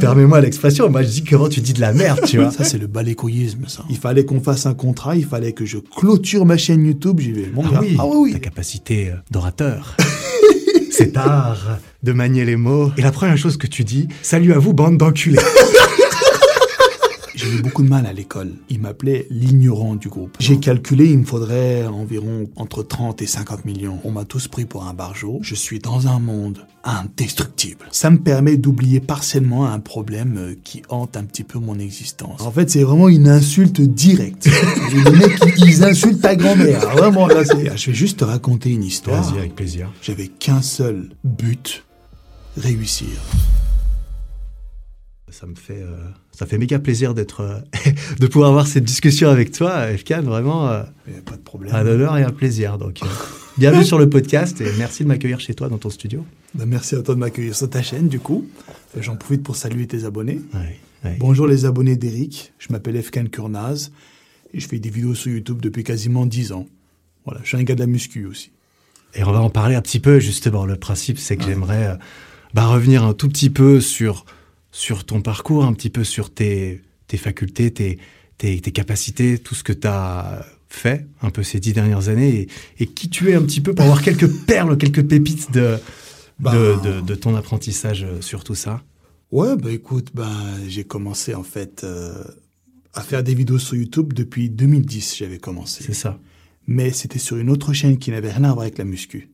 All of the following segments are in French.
Permets-moi l'expression, moi je dis comment tu dis de la merde, tu vois. Ça, c'est le balécoïsme, ça. Il fallait qu'on fasse un contrat, il fallait que je clôture ma chaîne YouTube. J'y vais, mon Ah gars. oui, Ah oui, ta capacité euh, d'orateur. Cet art de manier les mots. Et la première chose que tu dis, salut à vous, bande d'enculés. J'ai eu beaucoup de mal à l'école. Ils m'appelaient l'ignorant du groupe. J'ai calculé, il me faudrait environ entre 30 et 50 millions. On m'a tous pris pour un barjot. Je suis dans un monde indestructible. Ça me permet d'oublier partiellement un problème euh, qui hante un petit peu mon existence. En fait, c'est vraiment une insulte directe. Les mecs, ils- ils insultent ta grand-mère. Vraiment, là, c'est... Je vais juste te raconter une histoire. Vas-y, avec plaisir. J'avais qu'un seul but, réussir. Ça me fait, euh, ça fait méga plaisir d'être, euh, de pouvoir avoir cette discussion avec toi, Efkan. Vraiment, euh, pas de problème. un honneur et un plaisir. Donc, euh, bienvenue sur le podcast et merci de m'accueillir chez toi dans ton studio. Ben, merci à toi de m'accueillir sur ta chaîne, du coup. J'en profite pour saluer tes abonnés. Ouais, ouais. Bonjour les abonnés d'Eric, je m'appelle Efkan Kurnaz et je fais des vidéos sur YouTube depuis quasiment 10 ans. Voilà, je suis un gars de la muscu aussi. Et on va en parler un petit peu, justement. Le principe, c'est que j'aimerais bah, revenir un tout petit peu sur, sur ton parcours, un petit peu sur tes, tes facultés, tes, tes, tes capacités, tout ce que tu as fait un peu ces dix dernières années et, et qui tu es un petit peu pour avoir quelques perles, quelques pépites de, Bah. de, de, de ton apprentissage euh, sur tout ça? Ouais, bah écoute, ben j'ai commencé en fait euh, à faire des vidéos sur YouTube depuis 2010, j'avais commencé. C'est ça. Mais c'était sur une autre chaîne qui n'avait rien à voir avec la muscu.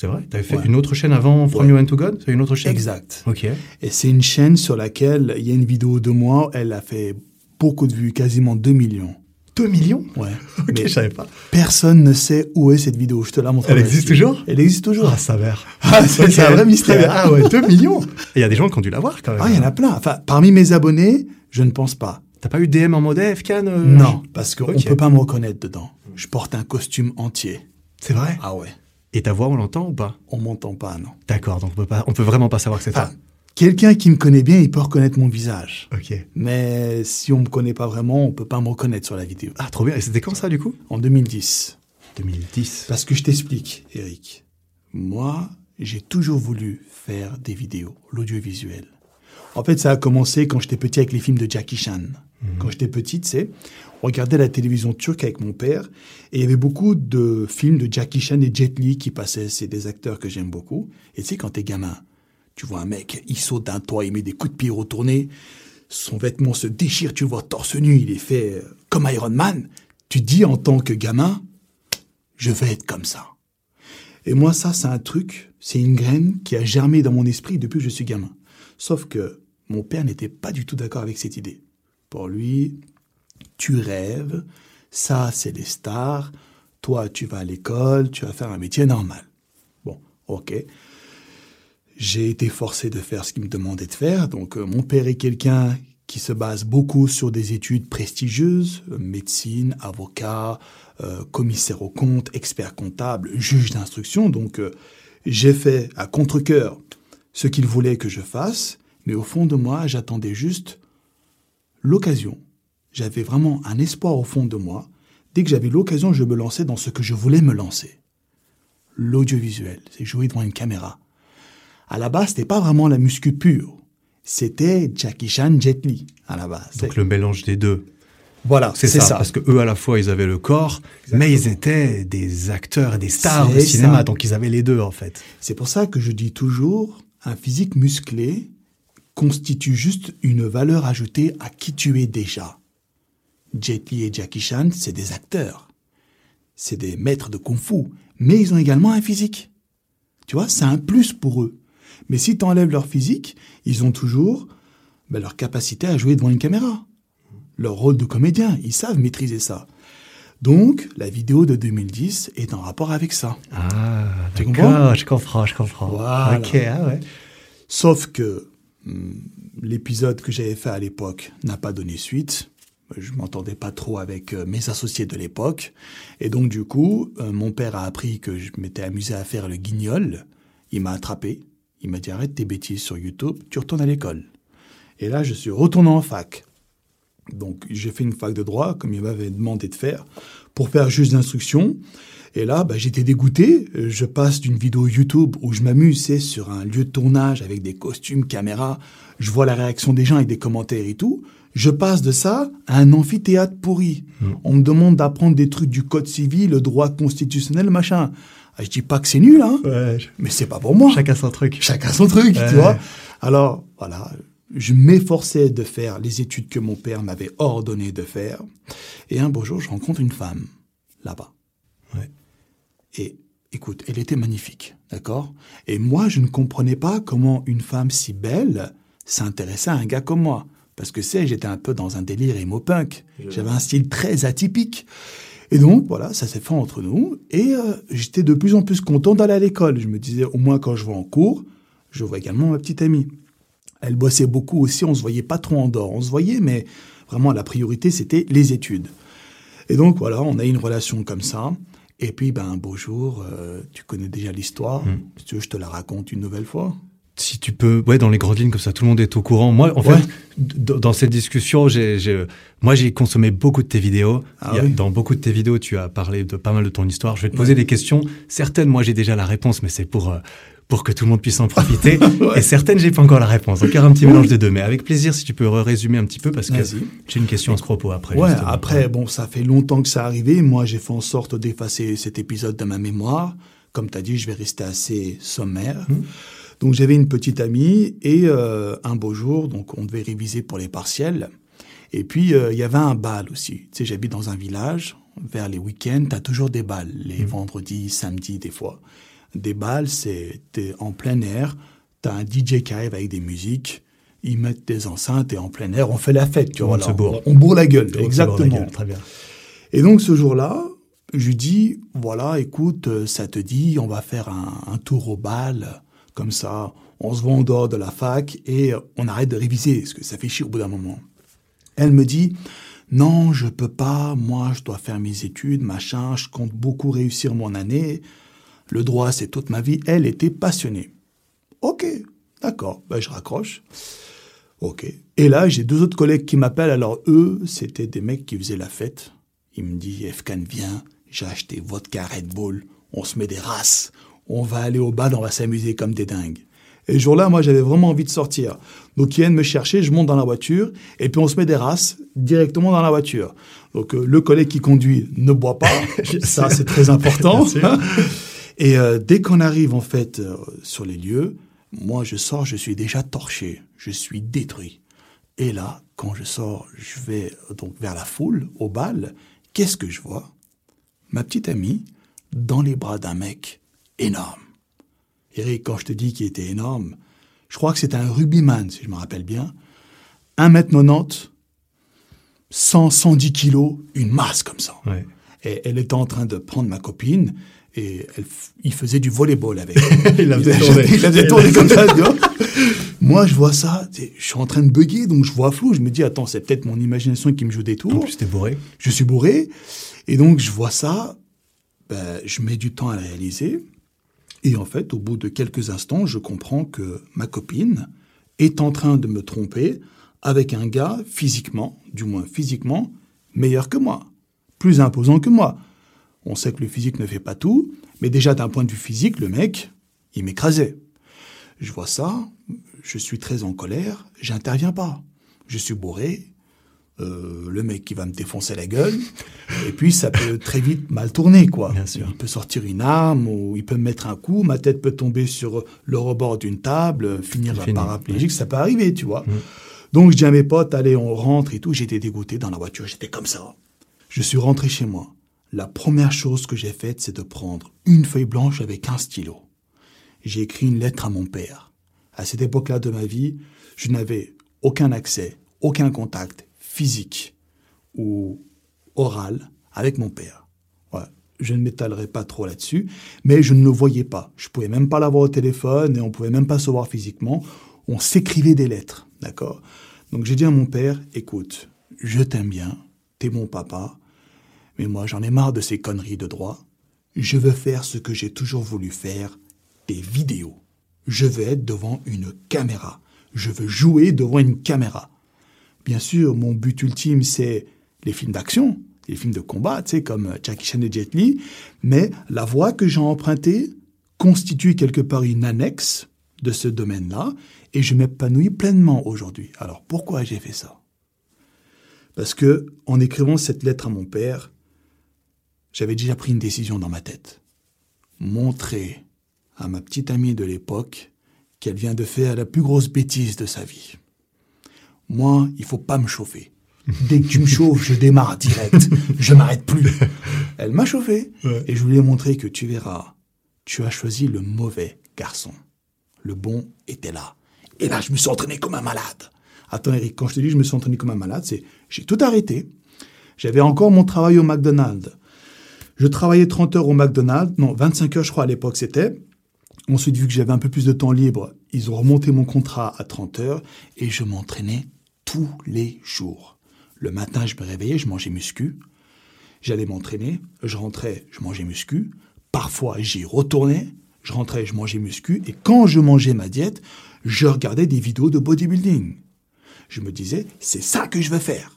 C'est vrai? Tu avais fait Ouais. une autre chaîne avant From Ouais. You and to God? C'est une autre chaîne? Exact. Ok. Et c'est une chaîne sur laquelle il y a une vidéo de moi, elle a fait beaucoup de vues, quasiment 2 millions. 2 millions? Ouais. Ok, Mais je savais pas. personne ne sait où est cette vidéo. Je te la montre. Elle existe toujours? Elle existe toujours. Ah, sa mère. Ah, c'est un vrai mystère. Ah ouais, 2 millions il y a des gens qui ont dû l'avoir quand même. Ah, il y en a plein. Enfin, parmi mes abonnés, je ne pense pas. T'as pas eu DM en mode FCAN euh, Non, parce qu'on Ok. peut pas me reconnaître dedans. Je porte un costume entier. C'est vrai? Ah ouais. Et ta voix, on l'entend ou pas? On m'entend pas, non. D'accord, donc on peut, pas, on peut vraiment pas savoir que c'est Enfin, toi. quelqu'un qui me connaît bien, il peut reconnaître mon visage. Ok. Mais si on me connaît pas vraiment, on peut pas me reconnaître sur la vidéo. Ah, trop bien. Et c'était quand ça, du coup? En 2010. 2010. Parce que je t'explique, Eric. Moi, j'ai toujours voulu faire des vidéos, l'audiovisuel. En fait, ça a commencé quand j'étais petit avec les films de Jackie Chan. Quand j'étais petit, tu sais, on regardait la télévision turque avec mon père et il y avait beaucoup de films de Jackie Chan et Jet Li qui passaient. C'est des acteurs que j'aime beaucoup. Et tu sais, quand t'es gamin, tu vois un mec, il saute d'un toit, il met des coups de pied retournés, son vêtement se déchire, tu le vois torse nu, il est fait euh, comme Iron Man. Tu dis en tant que gamin, je vais être comme ça. Et moi, ça, c'est un truc, c'est une graine qui a germé dans mon esprit depuis que je suis gamin. Sauf que mon père n'était pas du tout d'accord avec cette idée. Pour lui, tu rêves, ça, c'est les stars, toi, tu vas à l'école, tu vas faire un métier normal. Bon, ok. J'ai été forcé de faire ce qu'il me demandait de faire. Donc, euh, mon père est quelqu'un qui se base beaucoup sur des études prestigieuses, médecine, avocat, euh, commissaire aux comptes, expert comptable, juge d'instruction. Donc, euh, j'ai fait à contre-cœur ce qu'il voulait que je fasse, mais au fond de moi, j'attendais juste l'occasion. J'avais vraiment un espoir au fond de moi. Dès que j'avais l'occasion, je me lançais dans ce que je voulais me lancer. L'audiovisuel, c'est jouer devant une caméra. À la base, c'était pas vraiment la muscu pure. C'était Jackie Chan, Jet Li, à la base. Donc le mélange des deux. Voilà, C'est ça, Parce que eux, à la fois, ils avaient le corps, mais ils étaient des acteurs et des stars du cinéma, ça. donc ils avaient les deux, en fait. C'est pour ça que je dis toujours, un physique musclé constitue juste une valeur ajoutée à qui tu es déjà. Jet Li et Jackie Chan, c'est des acteurs. C'est des maîtres de kung-fu, mais ils ont également un physique. Tu vois, c'est un plus pour eux. Mais si tu enlèves leur physique, ils ont toujours ben, leur capacité à jouer devant une caméra. Leur rôle de comédien, ils savent maîtriser ça. Donc, la vidéo de 2010 est en rapport avec ça. Ah, Tu d'accord, comprends? je comprends, je comprends. Voilà. Ok, ah ouais. Sauf que l'épisode que j'avais fait à l'époque n'a pas donné suite. Je m'entendais pas trop avec euh, mes associés de l'époque. Et donc, du coup, euh, mon père a appris que je m'étais amusé à faire le guignol. Il m'a attrapé. Il m'a dit arrête tes bêtises sur YouTube, tu retournes à l'école. Et là, je suis retourné en fac. J'ai fait une fac de droit, comme il m'avait demandé de faire, pour faire juge d'instruction. Et là, bah, j'étais dégoûté. Je passe d'une vidéo YouTube où je m'amuse, c'est sur un lieu de tournage avec des costumes, caméras. Je vois la réaction des gens avec des commentaires et tout. Je passe de ça à un amphithéâtre pourri. Mm. On me demande d'apprendre des trucs du code civil, le droit constitutionnel, machin. Ah, je dis pas que c'est nul, hein, Ouais, mais c'est pas pour moi. chacun son truc. Chacun son truc, Ouais. tu vois. Alors, voilà, je m'efforçais de faire les études que mon père m'avait ordonné de faire. Et un beau jour, je rencontre une femme, là-bas. Ouais. Et écoute, elle était magnifique, d'accord? Et moi, je ne comprenais pas comment une femme si belle s'intéressait à un gars comme moi. Parce que c'est, j'étais un peu dans un délire emo-punk. J'avais un style très atypique. Et donc, voilà, ça s'est fait entre nous. Et euh, j'étais de plus en plus content d'aller à l'école. Je me disais, au moins quand je vais en cours, je vois également ma petite amie. Elle bossait beaucoup aussi, on se voyait pas trop en dehors. On se voyait, mais vraiment la priorité, c'était les études. Et donc voilà, on a une relation comme ça. Et puis, ben, un beau jour, euh, tu connais déjà l'histoire. Mm. Si tu veux, je te la raconte une nouvelle fois. Si tu peux, ouais, dans les grandes lignes comme ça, tout le monde est au courant. Moi, en Ouais. fait, dans cette discussion, j'ai, moi, j'ai consommé beaucoup de tes vidéos. Ah a- oui. Dans beaucoup de tes vidéos, tu as parlé de pas mal de ton histoire. Je vais te poser Ouais. des questions. Certaines, moi, j'ai déjà la réponse, mais c'est pour euh, pour que tout le monde puisse en profiter. Ouais. Et certaines, j'ai pas encore la réponse. Encore un petit mélange des deux. Mais avec plaisir, si tu peux résumer un petit peu, parce que j'ai une question à ce propos après. Ouais, justement. après, bon, ça fait longtemps que ça arrivé. Moi, j'ai fait en sorte d'effacer cet épisode de ma mémoire. Comme tu as dit, je vais rester assez sommaire. Mhm. Donc, j'avais une petite amie et euh, un beau jour, donc on devait réviser pour les partiels. Et puis, euh, il y avait un bal aussi. Tu sais, j'habite dans un village. Vers les week-ends, tu as toujours des balles. Les vendredis, samedis, des fois. Des balles, c'est t'es en plein air. Tu as un DJ qui arrive avec des musiques. Ils mettent des enceintes et en plein air, on fait la fête. Tu vois, monde se bourre. On, on bourre la gueule. La Exactement. gueule. Très bien. Et donc ce jour-là, je lui dis, voilà, écoute, euh, ça te dit, on va faire un, un tour au bal, comme ça, on se voit en dehors de la fac et on arrête de réviser, parce que ça fait chier au bout d'un moment. Elle me dit, non, je peux pas, moi je dois faire mes études, machin, je compte beaucoup réussir mon année, le droit c'est toute ma vie. Elle était passionnée. Ok, d'accord, ben, je raccroche. Ok. Et là, j'ai deux autres collègues qui m'appellent. Alors, eux, c'était des mecs qui faisaient la fête. Il me dit, Efkan, viens, j'ai acheté vodka Red Bull, on se met des races, on va aller au bal, on va s'amuser comme des dingues. Et ce jour-là, moi, j'avais vraiment envie de sortir. Donc, ils viennent me chercher, je monte dans la voiture, et puis on se met des races directement dans la voiture. Donc, euh, le collègue qui conduit ne boit pas, ça, c'est très important. Et euh, dès qu'on arrive, en fait, euh, sur les lieux, moi, je sors, je suis déjà torché, je suis détruit. Et là, quand je sors, je vais euh, donc vers la foule, au bal, qu'est-ce que je vois? Ma petite amie dans les bras d'un mec énorme. Eric, quand je te dis qu'il était énorme, je crois que c'était un rugbyman, si je me rappelle bien. 1m90, 100, 110 kilos, une masse comme ça. Ouais. Et elle était en train de prendre ma copine et elle, il faisait du volleyball avec. Il la faisait tourner. Il la faisait tourner comme ça, tu vois. Moi, je vois ça, je suis en train de bugger, donc je vois flou. Je me dis, attends, c'est peut-être mon imagination qui me joue des tours. En plus, t'es bourré. Je suis bourré. Et donc, je vois ça. Ben, je mets du temps à le réaliser. Et en fait, au bout de quelques instants, je comprends que ma copine est en train de me tromper avec un gars physiquement, du moins physiquement, meilleur que moi, plus imposant que moi. On sait que le physique ne fait pas tout, mais déjà d'un point de vue physique, le mec, il m'écrasait. Je vois ça, je suis très en colère, j'interviens pas. Je suis bourré, euh, le mec qui va me défoncer la gueule, et puis ça peut très vite mal tourner, quoi. Bien sûr. Il peut sortir une arme, ou il peut me mettre un coup, ma tête peut tomber sur le rebord d'une table, finir Fini. paraplégique, ça peut arriver, tu vois. Donc je dis à mes potes, allez, on rentre et tout, j'étais dégoûté dans la voiture, j'étais comme ça. Je suis rentré chez moi. La première chose que j'ai faite, c'est de prendre une feuille blanche avec un stylo. J'ai écrit une lettre à mon père. À cette époque-là de ma vie, je n'avais aucun accès, aucun contact physique ou oral avec mon père. Ouais, je ne m'étalerai pas trop là-dessus, mais je ne le voyais pas. Je pouvais même pas l'avoir au téléphone et on pouvait même pas se voir physiquement. On s'écrivait des lettres, d'accord? Donc j'ai dit à mon père, écoute, je t'aime bien, t'es mon papa, mais moi j'en ai marre de ces conneries de droit. Je veux faire ce que j'ai toujours voulu faire, des vidéos. Je veux être devant une caméra. Je veux jouer devant une caméra. bien sûr, mon but ultime, c'est les films d'action, les films de combat, tu sais, comme Jackie Chan et Jet Li. Mais la voie que j'ai empruntée constitue quelque part une annexe de ce domaine-là et je m'épanouis pleinement aujourd'hui. Alors pourquoi j'ai fait ça? Parce que en écrivant cette lettre à mon père, j'avais déjà pris une décision dans ma tête. Montrer à ma petite amie de l'époque qu'elle vient de faire la plus grosse bêtise de sa vie. Moi, il faut pas me chauffer. Dès que tu me chauffes, je démarre direct. Je m'arrête plus. Elle m'a chauffé. Et je voulais montrer que tu verras, tu as choisi le mauvais garçon. Le bon était là. Et là, je me suis entraîné comme un malade. Attends, Eric, quand je te dis je me suis entraîné comme un malade, c'est j'ai tout arrêté. J'avais encore mon travail au McDonald's. Je travaillais 30 heures au McDonald's, non, 25 heures, je crois, à l'époque, c'était. Ensuite, vu que j'avais un peu plus de temps libre, ils ont remonté mon contrat à 30 heures et je m'entraînais tous les jours. Le matin, je me réveillais, je mangeais muscu. J'allais m'entraîner, je rentrais, je mangeais muscu. Parfois, j'y retournais, je rentrais, je mangeais muscu. Et quand je mangeais ma diète, je regardais des vidéos de bodybuilding. Je me disais, c'est ça que je veux faire.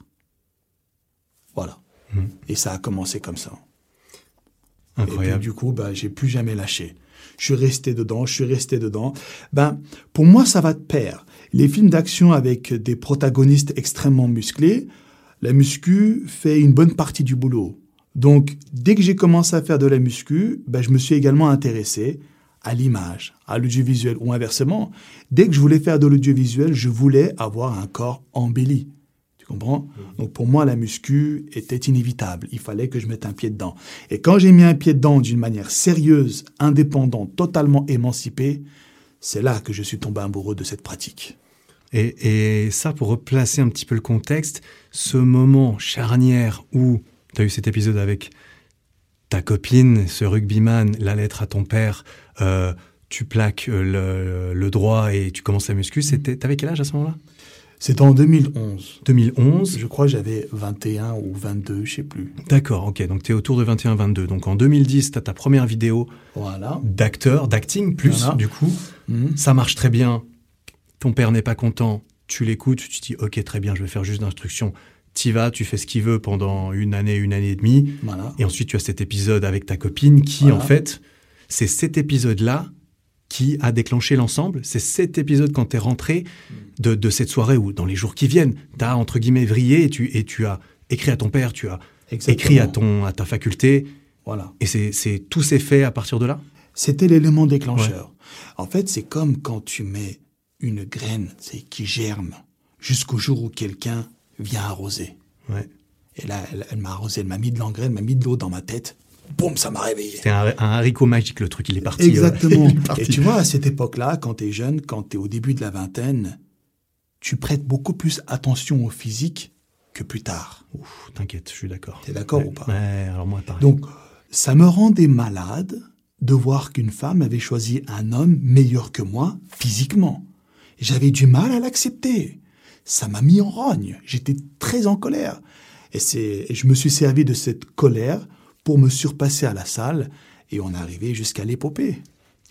Voilà. Mmh. Et ça a commencé comme ça. Incroyable. Et du coup, bah, j'ai plus jamais lâché. Je suis resté dedans, je suis resté dedans. Ben, pour moi, ça va de pair. Les films d'action avec des protagonistes extrêmement musclés, la muscu fait une bonne partie du boulot. Donc, dès que j'ai commencé à faire de la muscu, ben, je me suis également intéressé à l'image, à l'audiovisuel, ou inversement. Dès que je voulais faire de l'audiovisuel, je voulais avoir un corps embelli. Tu comprends? Mm. Donc pour moi, la muscu était inévitable. Il fallait que je mette un pied dedans. Et quand j'ai mis un pied dedans d'une manière sérieuse, indépendante, totalement émancipée, c'est là que je suis tombé amoureux de cette pratique. Et, et ça, pour replacer un petit peu le contexte, ce moment charnière où tu as eu cet épisode avec ta copine, ce rugbyman, la lettre à ton père, euh, tu plaques euh, le, le, droit et tu commences la muscu, c'était, t'avais quel âge à ce moment-là? C'était en 2011. 2011 Je crois j'avais 21 ou 22, je sais plus. D'accord, ok. Donc tu es autour de 21-22. Donc en 2010, tu as ta première vidéo voilà. d'acteur, d'acting plus, du coup. Mhm. Ça marche très bien. Ton père n'est pas content. Tu l'écoutes, tu te dis, ok, très bien, je vais faire juste d'instruction. Tu vas, tu fais ce qu'il veut pendant une année, une année et demie. Voilà. Et ensuite, tu as cet épisode avec ta copine qui, en fait, c'est cet épisode-là qui a déclenché l'ensemble. C'est cet épisode quand tu es rentré de, de, cette soirée ou dans les jours qui viennent, tu as entre guillemets vrillé et tu, et tu as écrit à ton père, tu as Exactement. écrit à, ton, à ta faculté. Voilà. Et c'est tout s'est fait à partir de là? C'était l'élément déclencheur. Ouais. En fait, c'est comme quand tu mets une graine qui germe jusqu'au jour où quelqu'un vient arroser. Ouais. Et là, elle, elle m'a arrosé, elle m'a mis de l'engrais, m'a mis de l'eau dans ma tête boum, ça m'a réveillé. C'est un, un, haricot magique, le truc, il est parti. Exactement. Euh, est parti. Et tu vois, à cette époque-là, quand tu es jeune, quand tu es au début de la vingtaine, tu prêtes beaucoup plus attention au physique que plus tard. T'inquiète, je suis d'accord. T'es d'accord ouais, ou pas Ouais, alors moi, pareil. Donc, ça me rendait malade de voir qu'une femme avait choisi un homme meilleur que moi physiquement. J'avais du mal à l'accepter. Ça m'a mis en rogne. J'étais très en colère. Et, et je me suis servi de cette colère pour me surpasser à la salle et on est arrivé jusqu'à l'épopée.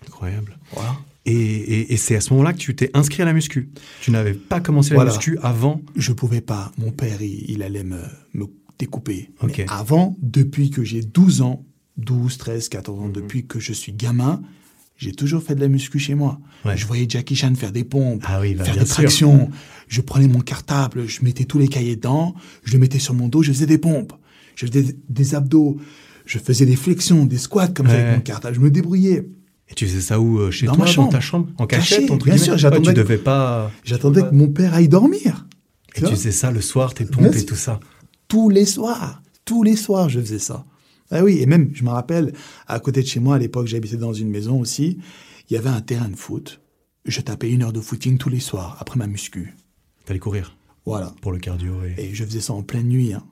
Incroyable. Voilà. Et, et, et c'est à ce moment-là que tu t'es inscrit à la muscu. Tu n'avais pas commencé la voilà. muscu avant Je pouvais pas. Mon père, il, il allait me, me découper. Okay. Mais avant, depuis que j'ai 12 ans, 12, 13, 14 ans, mmh. depuis que je suis gamin, j'ai toujours fait de la muscu chez moi. Ouais. Je voyais Jackie Chan faire des pompes, ah oui, bah, faire des tractions. Je prenais mon cartable, je mettais tous les cahiers dedans, je le mettais sur mon dos, je faisais des pompes. Je faisais des, abdos. Je faisais des flexions, des squats comme ouais. ça avec mon cartable. Je me débrouillais. Et tu faisais ça où euh, Chez dans toi, ma chambre. dans ta chambre En cachette Caché, entre Bien sûr, j'attendais. Tu devais pas. J'attendais que mon père aille dormir. Et tu, tu faisais ça le soir, tes pompes et tout ça? Tous les soirs. Tous les soirs, je faisais ça. Ah oui, et même, je me rappelle, à côté de chez moi, à l'époque, j'habitais dans une maison aussi, il y avait un terrain de foot. Je tapais une heure de footing tous les soirs, après ma muscu. T'allais courir? Voilà. Pour le cardio. Et... et je faisais ça en pleine nuit. Hein.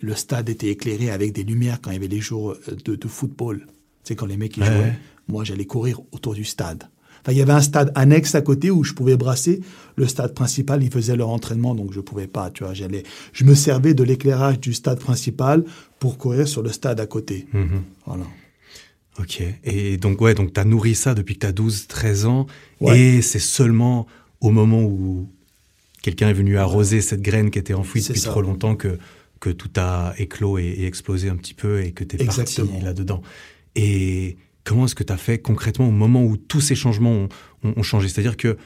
Le stade était éclairé avec des lumières quand il y avait les jours de, de football. Tu sais, quand les mecs ils ouais. jouaient, moi j'allais courir autour du stade. Enfin, il y avait un stade annexe à côté où je pouvais brasser. Le stade principal, ils faisaient leur entraînement, donc je pouvais pas. Tu vois, j'allais. Je me servais de l'éclairage du stade principal pour courir sur le stade à côté. -hmm. Voilà. Ok. Et donc ouais, donc t'as nourri ça depuis que t'as 12, 13 ans, ouais. et c'est seulement au moment où quelqu'un est venu arroser cette graine qui était enfouie C'est depuis ça. trop longtemps que, que tout a éclos et, et explosé un petit peu et que tu es parti Exactement. là-dedans. Et comment est-ce que tu as fait concrètement au moment où tous ces changements ont, ont- ont changé? C'est-à-dire que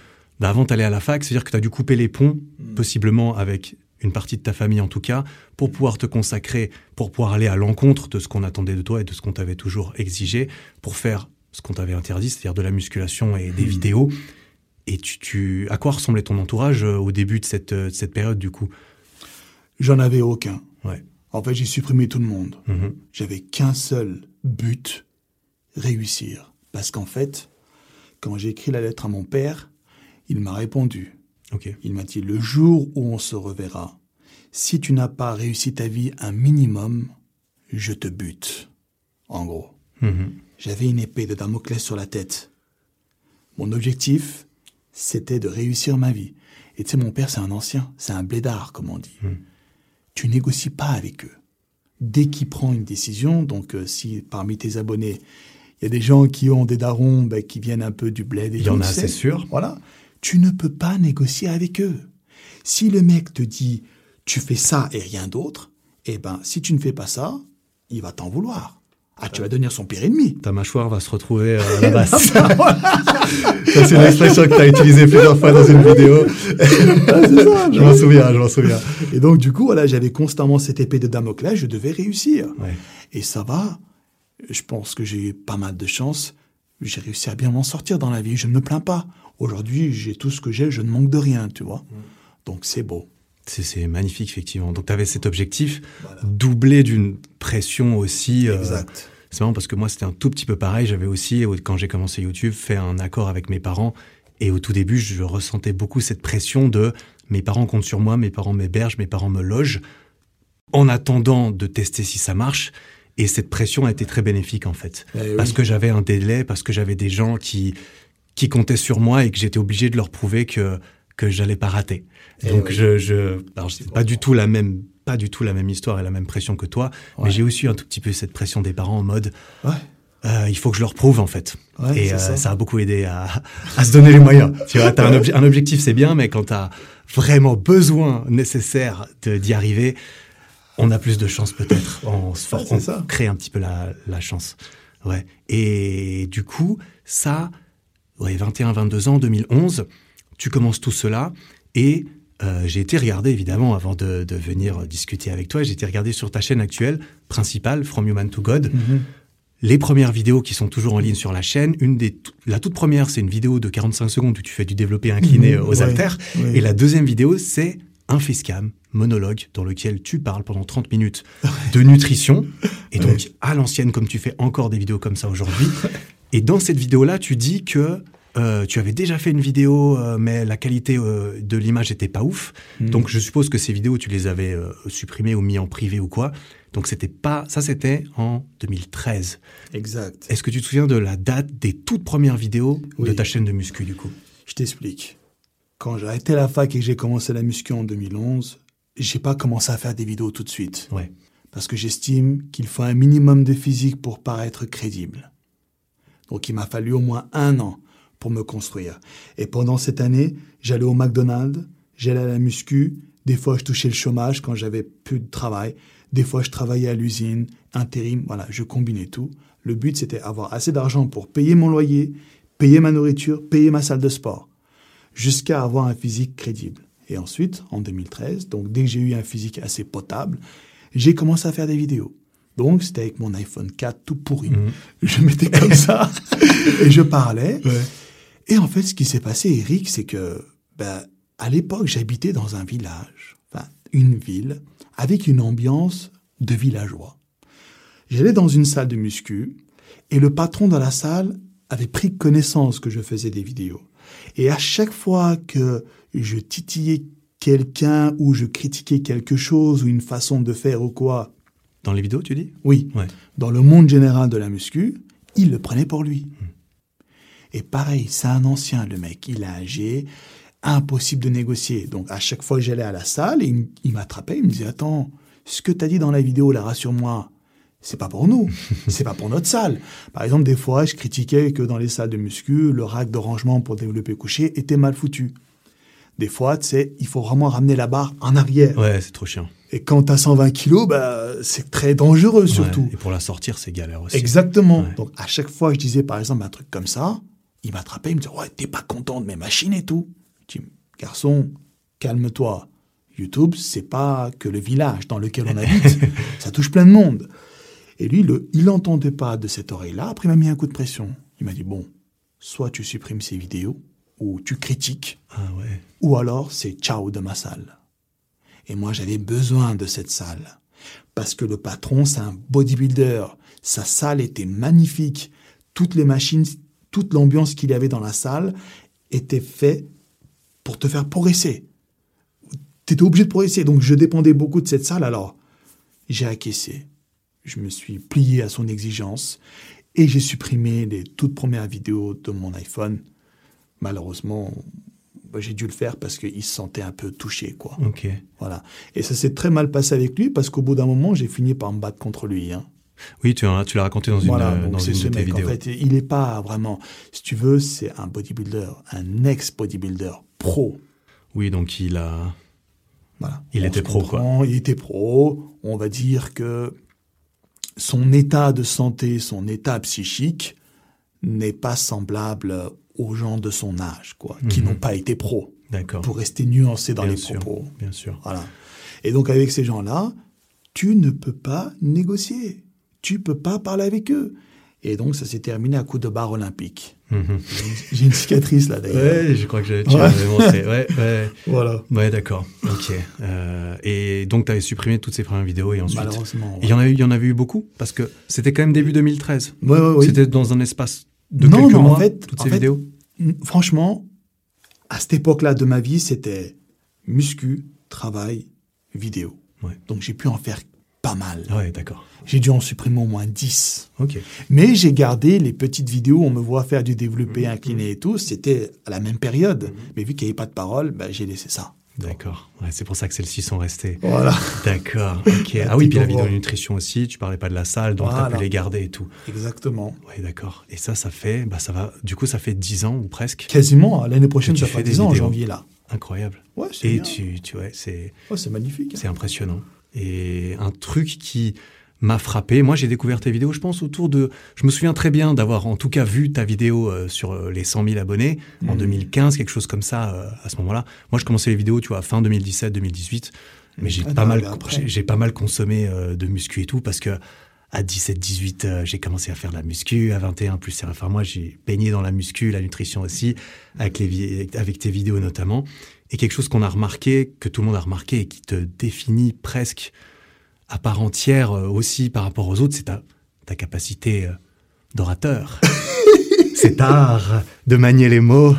bah, avant d'aller à la fac, c'est-à-dire que tu as dû couper les ponts, Mm. possiblement avec une partie de ta famille en tout cas, pour pouvoir te consacrer, pour pouvoir aller à l'encontre de ce qu'on attendait de toi et de ce qu'on t'avait toujours exigé, pour faire ce qu'on t'avait interdit, c'est-à-dire de la musculation et des Mm. vidéos. Et tu, tu, à quoi ressemblait ton entourage euh, au début de cette, euh, de cette période du coup? J'en avais aucun. Ouais. En fait, j'ai supprimé tout le monde. Mhm. J'avais qu'un seul but, réussir. Parce qu'en fait, quand j'ai écrit la lettre à mon père, il m'a répondu. Il m'a dit, le jour où on se reverra, si tu n'as pas réussi ta vie un minimum, je te bute. En gros. Mhm. J'avais une épée de Damoclès sur la tête. Mon objectif, c'était de réussir ma vie. Et tu sais, mon père, c'est un ancien, c'est un blédard, comme on dit. Hmm. Tu négocies pas avec eux. Dès qu'il prend une décision, donc euh, si parmi tes abonnés, il y a des gens qui ont des darons ben, qui viennent un peu du bled et Il y en a, c'est sûr. Voilà. Tu ne peux pas négocier avec eux. Si le mec te dit, tu fais ça et rien d'autre, eh ben, si tu ne fais pas ça, il va t'en vouloir. Ah, tu vas devenir son pire ennemi. Ta mâchoire va se retrouver euh, à la basse. Ça, c'est une expression que tu as utilisée plusieurs fois dans une vidéo. je m'en souviens, je m'en souviens. Et donc, du coup, voilà, j'avais constamment cette épée de Damoclès, je devais réussir. Ouais. Et ça va. Je pense que j'ai eu pas mal de chance. J'ai réussi à bien m'en sortir dans la vie. Je ne me plains pas. Aujourd'hui, j'ai tout ce que j'ai, je ne manque de rien, tu vois. Donc, c'est beau. C'est- magnifique, effectivement. Donc, tu avais cet objectif, Voilà. doublé d'une pression aussi. euh, Exact. C'est marrant parce que moi, c'était un tout petit peu pareil. J'avais aussi, au- quand j'ai commencé YouTube, fait un accord avec mes parents. Et au tout début, je ressentais beaucoup cette pression de mes parents comptent sur moi, mes parents m'hébergent, mes parents me logent, en attendant de tester si ça marche. Et cette pression a été très bénéfique, en fait. Eh parce oui. que j'avais un délai, parce que j'avais des gens qui, qui comptaient sur moi et que j'étais obligé de leur prouver que, que j'allais pas rater. Eh Donc, oui. je, je, alors, pas du tout la même, pas du tout la même histoire et la même pression que toi, mais j'ai aussi un tout petit peu cette pression des parents en mode, Ouais. euh, il faut que je leur prouve en fait. Ouais, et euh, ça. ça. a beaucoup aidé à, à se donner les moyens. Tu vois, t'as un, obje- un objectif, c'est bien, mais quand tu as vraiment besoin nécessaire d'y arriver, on a plus de chance peut-être. On, se for- Ouais, c'est on crée un petit peu la, la chance. Ouais. Et du coup, ça, ouais, 21, 22 ans, 2011, tu commences tout cela et euh, j'ai été regarder évidemment avant de, de venir discuter avec toi. J'ai été regarder sur ta chaîne actuelle principale, From Human to God, Mhm. les premières vidéos qui sont toujours en ligne sur la chaîne. Une des, la toute première, c'est une vidéo de 45 secondes où tu fais du développé incliné Mhm, euh, aux ouais, haltères. ouais. Et la deuxième vidéo, c'est un facecam monologue dans lequel tu parles pendant 30 minutes de nutrition. Et donc, à l'ancienne, comme tu fais encore des vidéos comme ça aujourd'hui. Et dans cette vidéo-là, tu dis que euh, tu avais déjà fait une vidéo, euh, mais la qualité euh, de l'image était pas ouf. Mhm. Donc, je suppose que ces vidéos, tu les avais euh, supprimées ou mis en privé ou quoi. Donc, c'était pas, ça, c'était en 2013. Exact. Est-ce que tu te souviens de la date des toutes premières vidéos de ta chaîne de muscu, du coup? Je t'explique. Quand j'ai arrêté la fac et que j'ai commencé la muscu en 2011, j'ai pas commencé à faire des vidéos tout de suite. Ouais. Parce que j'estime qu'il faut un minimum de physique pour paraître crédible. Donc il m'a fallu au moins un an pour me construire. Et pendant cette année, j'allais au McDonald's, j'allais à la muscu, des fois je touchais le chômage quand j'avais plus de travail, des fois je travaillais à l'usine, intérim, voilà, je combinais tout. Le but c'était avoir assez d'argent pour payer mon loyer, payer ma nourriture, payer ma salle de sport, jusqu'à avoir un physique crédible. Et ensuite, en 2013, donc dès que j'ai eu un physique assez potable, j'ai commencé à faire des vidéos. Donc, c'était avec mon iPhone 4 tout pourri. Mhm. Je mettais comme ça et je parlais. Et en fait, ce qui s'est passé, Eric, c'est que, ben, à l'époque, j'habitais dans un village, enfin, une ville, avec une ambiance de villageois. J'allais dans une salle de muscu et le patron de la salle avait pris connaissance que je faisais des vidéos. Et à chaque fois que je titillais quelqu'un ou je critiquais quelque chose ou une façon de faire ou quoi, Dans les vidéos, tu dis? Oui, Ouais. dans le monde général de la muscu, il le prenait pour lui. Et pareil, c'est un ancien, le mec. Il est âgé, impossible de négocier. Donc, à chaque fois que j'allais à la salle, il, m'attrapait, il me disait, attends, ce que tu as dit dans la vidéo, là, rassure-moi, c'est pas pour nous, c'est pas pour notre salle. Par exemple, des fois, je critiquais que dans les salles de muscu, le rack de rangement pour développer couché était mal foutu. Des fois, tu sais, il faut vraiment ramener la barre en arrière. Ouais, c'est trop chiant. Et quand tu as 120 kilos, bah, c'est très dangereux surtout. Ouais, et pour la sortir, c'est galère aussi. Exactement. Ouais. Donc à chaque fois, je disais par exemple un truc comme ça, il m'attrapait, il me disait ouais, t'es pas content de mes machines et tout. Je dis garçon, calme-toi. YouTube, c'est pas que le village dans lequel on habite, ça touche plein de monde. Et lui, le, il n'entendait pas de cette oreille-là. Après, il m'a mis un coup de pression. Il m'a dit bon, soit tu supprimes ces vidéos, ou tu critiques, Ah ouais. ou alors c'est ciao de ma salle. Et moi, j'avais besoin de cette salle. Parce que le patron, c'est un bodybuilder. Sa salle était magnifique. Toutes les machines, toute l'ambiance qu'il y avait dans la salle était faite pour te faire progresser. Tu étais obligé de progresser. Donc, je dépendais beaucoup de cette salle. Alors, j'ai acquiescé. Je me suis plié à son exigence et j'ai supprimé les toutes premières vidéos de mon iPhone. Malheureusement, bah, j'ai dû le faire parce qu'il se sentait un peu touché, quoi. Ok. Voilà. Et ça s'est très mal passé avec lui parce qu'au bout d'un moment, j'ai fini par me battre contre lui. Hein. Oui, tu, tu l'as raconté dans une, voilà. euh, dans c'est une ce de tes mec. En fait, il n'est pas vraiment. Si tu veux, c'est un bodybuilder, un ex-bodybuilder pro. Oui, donc il a. Voilà. Il On était pro, comprend, Il était pro. On va dire que son état de santé, son état psychique n'est pas semblable aux gens de son âge, quoi, qui Mhm. n'ont pas été pro, D'accord. pour rester nuancé dans Bien les sûr. propos. Bien sûr. Voilà. Et donc avec ces gens-là, tu ne peux pas négocier. Tu peux pas parler avec eux. Et donc ça s'est terminé à coup de barre olympique. Mhm. J'ai une cicatrice là d'ailleurs. Ouais, je crois que j'ai- tu Ouais. montré. Ouais, ouais. Voilà. Ouais, d'accord. Ok. Euh, et donc, tu avais supprimé toutes ces premières vidéos et ensuite. Malheureusement. Il y en a eu, il y en avait eu beaucoup? Parce que c'était quand même début 2013. Ouais, ouais, ouais. C'était dans un espace de Non, quelques non, en mois. fait- toutes en ces fait- vidéos? Franchement, à cette époque-là de ma vie, c'était muscu, travail, vidéo. Ouais. Donc j'ai pu en faire pas mal. Ouais, d'accord. J'ai dû en supprimer au moins 10. Ok. Mais j'ai gardé les petites vidéos où on me voit faire du développé Mhm. incliné et tout. C'était à la même période. Mais vu qu'il n'y avait pas de parole, ben, j'ai laissé ça. D'accord. Ouais, c'est pour ça que celles-ci sont restées. Voilà. D'accord. Ok. Ah oui, puis la vidéo voir. nutrition aussi. Tu parlais pas de la salle, donc tu as Voilà. pu les garder et tout. Exactement. Ouais, d'accord. Et ça, ça fait, bah, ça va. Du coup, ça fait 10 ans ou presque. Quasiment. hein. L'année prochaine, ça des 10 ans en janvier, là. Incroyable. Ouais, c'est Et bien. tu, tu vois, c'est. Ouais, c'est magnifique. C'est impressionnant. Et un truc qui m'a frappé, moi j'ai découvert tes vidéos, je pense, autour de... Je me souviens très bien d'avoir en tout cas vu ta vidéo euh, sur euh, les 100 000 abonnés en Mhm. 2015, quelque chose comme ça euh, à ce moment-là. Moi je commençais les vidéos, tu vois, fin 2017-2018, mais j'ai Ah, pas, mal, j'ai- pas mal consommé euh, de muscu et tout parce que à 17-18, euh, j'ai commencé à faire de la muscu. À 21, plus enfin moi, j'ai baigné dans la muscu, la nutrition aussi, avec, les, avec tes vidéos notamment. Et quelque chose qu'on a remarqué, que tout le monde a remarqué et qui te définit presque à part entière euh, aussi par rapport aux autres, c'est ta, ta capacité euh, d'orateur. Cet art de manier les mots,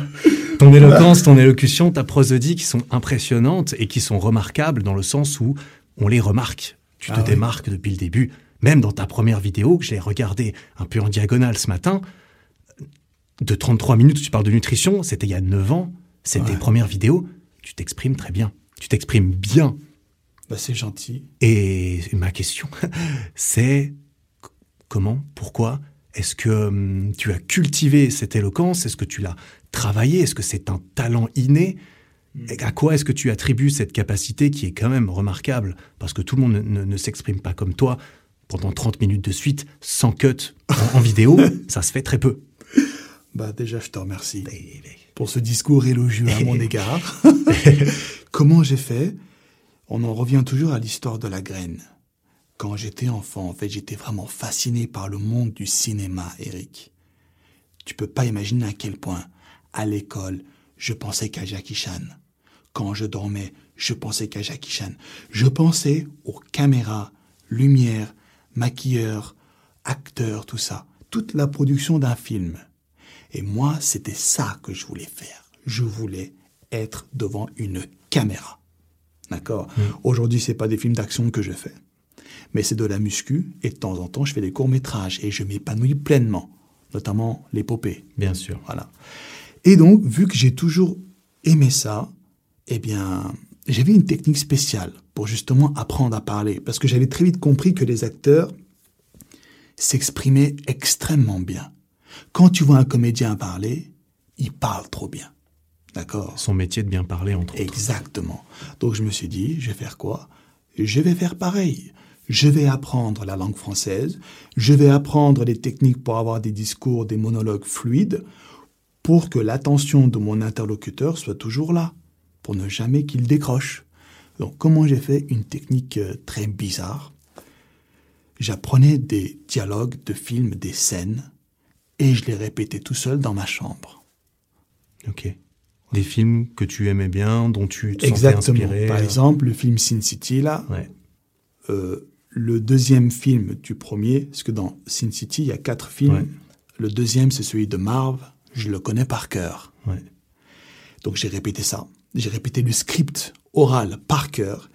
ton éloquence, ton élocution, ta prosodie qui sont impressionnantes et qui sont remarquables dans le sens où on les remarque. Tu te Ah démarques depuis le début. Même dans ta première vidéo, que je l'ai regardée un peu en diagonale ce matin, de 33 minutes où tu parles de nutrition, c'était il y a 9 ans, c'est tes Ouais. premières vidéos, t'exprimes très bien. Tu t'exprimes bien. Bah, c'est gentil. Et ma question, c'est comment, pourquoi est-ce que hum, tu as cultivé cette éloquence? Est-ce que tu l'as travaillé Est-ce que c'est un talent inné? Et À quoi est-ce que tu attribues cette capacité qui est quand même remarquable? Parce que tout le monde ne, ne- ne s'exprime pas comme toi pendant 30 minutes de suite, sans cut, en, en vidéo, ça se fait très peu. Bah, déjà, je te remercie pour ce discours élogieux à mon égard. Comment j'ai fait? On en revient toujours à l'histoire de la graine. Quand j'étais enfant, en fait, j'étais vraiment fasciné par le monde du cinéma, Eric. Tu peux pas imaginer à quel point, à l'école, je pensais qu'à Jackie Chan. Quand je dormais, je pensais qu'à Jackie Chan. Je pensais aux caméras, lumière, maquilleurs, acteurs, tout ça. Toute la production d'un film. Et moi, c'était ça que je voulais faire. Je voulais être devant une caméra. D'accord? Aujourd'hui, c'est pas des films d'action que je fais. Mais c'est de la muscu et de temps en temps, je fais des courts-métrages et je m'épanouis pleinement, notamment l'épopée. Bien sûr. Voilà. Et donc, vu que j'ai toujours aimé ça, eh bien, j'avais une technique spéciale pour justement apprendre à parler. Parce que j'avais très vite compris que les acteurs s'exprimaient extrêmement bien. Quand tu vois un comédien parler, il parle trop bien. D'accord? Son métier de bien parler, entre autres. Exactement. Donc je me suis dit, je vais faire quoi? Je vais faire pareil. Je vais apprendre la langue française, je vais apprendre les techniques pour avoir des discours, des monologues fluides, pour que l'attention de mon interlocuteur soit toujours là, pour ne jamais qu'il décroche. Donc comment j'ai fait Une technique euh, très bizarre? J'apprenais des dialogues de films, des scènes, et je les répétais tout seul dans ma chambre. Ok. Des films que tu aimais bien, dont tu te Exactement. sentais inspiré. Par euh, exemple, le film Sin City, là, Ouais. euh, le deuxième film du premier, parce que dans Sin City, il y a quatre films. Ouais. Le deuxième, c'est celui de Marv. Je le connais par cœur. Ouais. Donc j'ai répété ça. J'ai répété le script oral par cœur.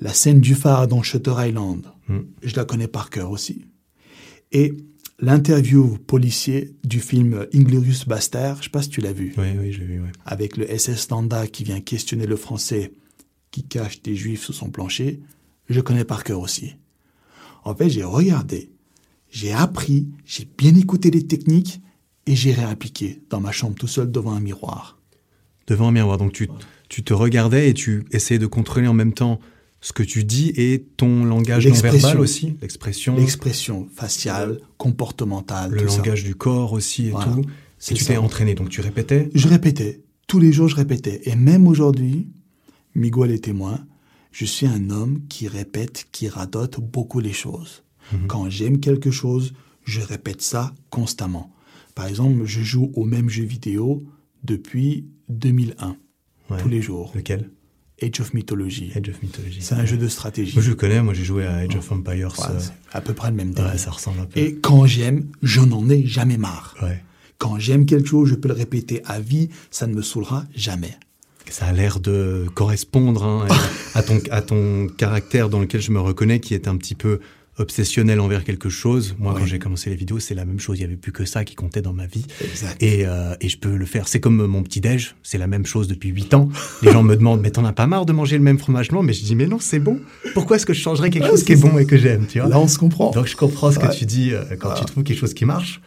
La scène du phare dans Shutter Island, Mm. je la connais par cœur aussi. Et l'interview policier du film Inglorious Bastard, je sais pas si tu l'as vu, Oui, oui, j'ai vu, ouais. avec le SS Landa qui vient questionner le français qui cache des juifs sous son plancher, je connais par cœur aussi. En fait, j'ai regardé, j'ai appris, j'ai bien écouté les techniques et j'ai réappliqué dans ma chambre tout seul devant un miroir. Devant un miroir. Donc tu, tu te regardais et tu essayais de contrôler en même temps ce que tu dis et ton langage non verbal aussi, l'expression, L'expression faciale, comportementale, le tout ça. langage du corps aussi et Voilà. tout. Et tu t'es entraîné, donc tu répétais. Je répétais. Tous les jours, je répétais. Et même aujourd'hui, Miguel est témoin, je suis un homme qui répète, qui radote beaucoup les choses. Mhm. Quand j'aime quelque chose, je répète ça constamment. Par exemple, je joue au même jeu vidéo depuis 2001, Ouais. tous les jours. Lequel? Age of Mythology. Edge of Mythology. C'est un jeu de stratégie. Moi je le connais, moi j'ai joué à Age of Empires. Voilà, euh, à peu près le même ouais, délire. ça ressemble un peu. Et quand j'aime, je n'en ai jamais marre. Ouais. Quand j'aime quelque chose, je peux le répéter à vie, ça ne me saoulera jamais. Ça a l'air de correspondre hein, à, ton, à ton caractère dans lequel je me reconnais, qui est un petit peu obsessionnel envers quelque chose. Moi, quand j'ai commencé les vidéos, c'est la même chose. Il y avait plus que ça qui comptait dans ma vie. Exact. Et, euh, et je peux le faire. C'est comme mon petit déj, c'est la même chose depuis 8 ans. Les gens me demandent, mais t'en as pas marre de manger le même fromage blanc? Mais je dis, mais non, c'est bon. Pourquoi est-ce que je changerais quelque Ouais, chose qui est bon et que j'aime, tu vois? Là, on se comprend. Donc je comprends ce que tu dis euh, quand tu trouves quelque chose qui marche.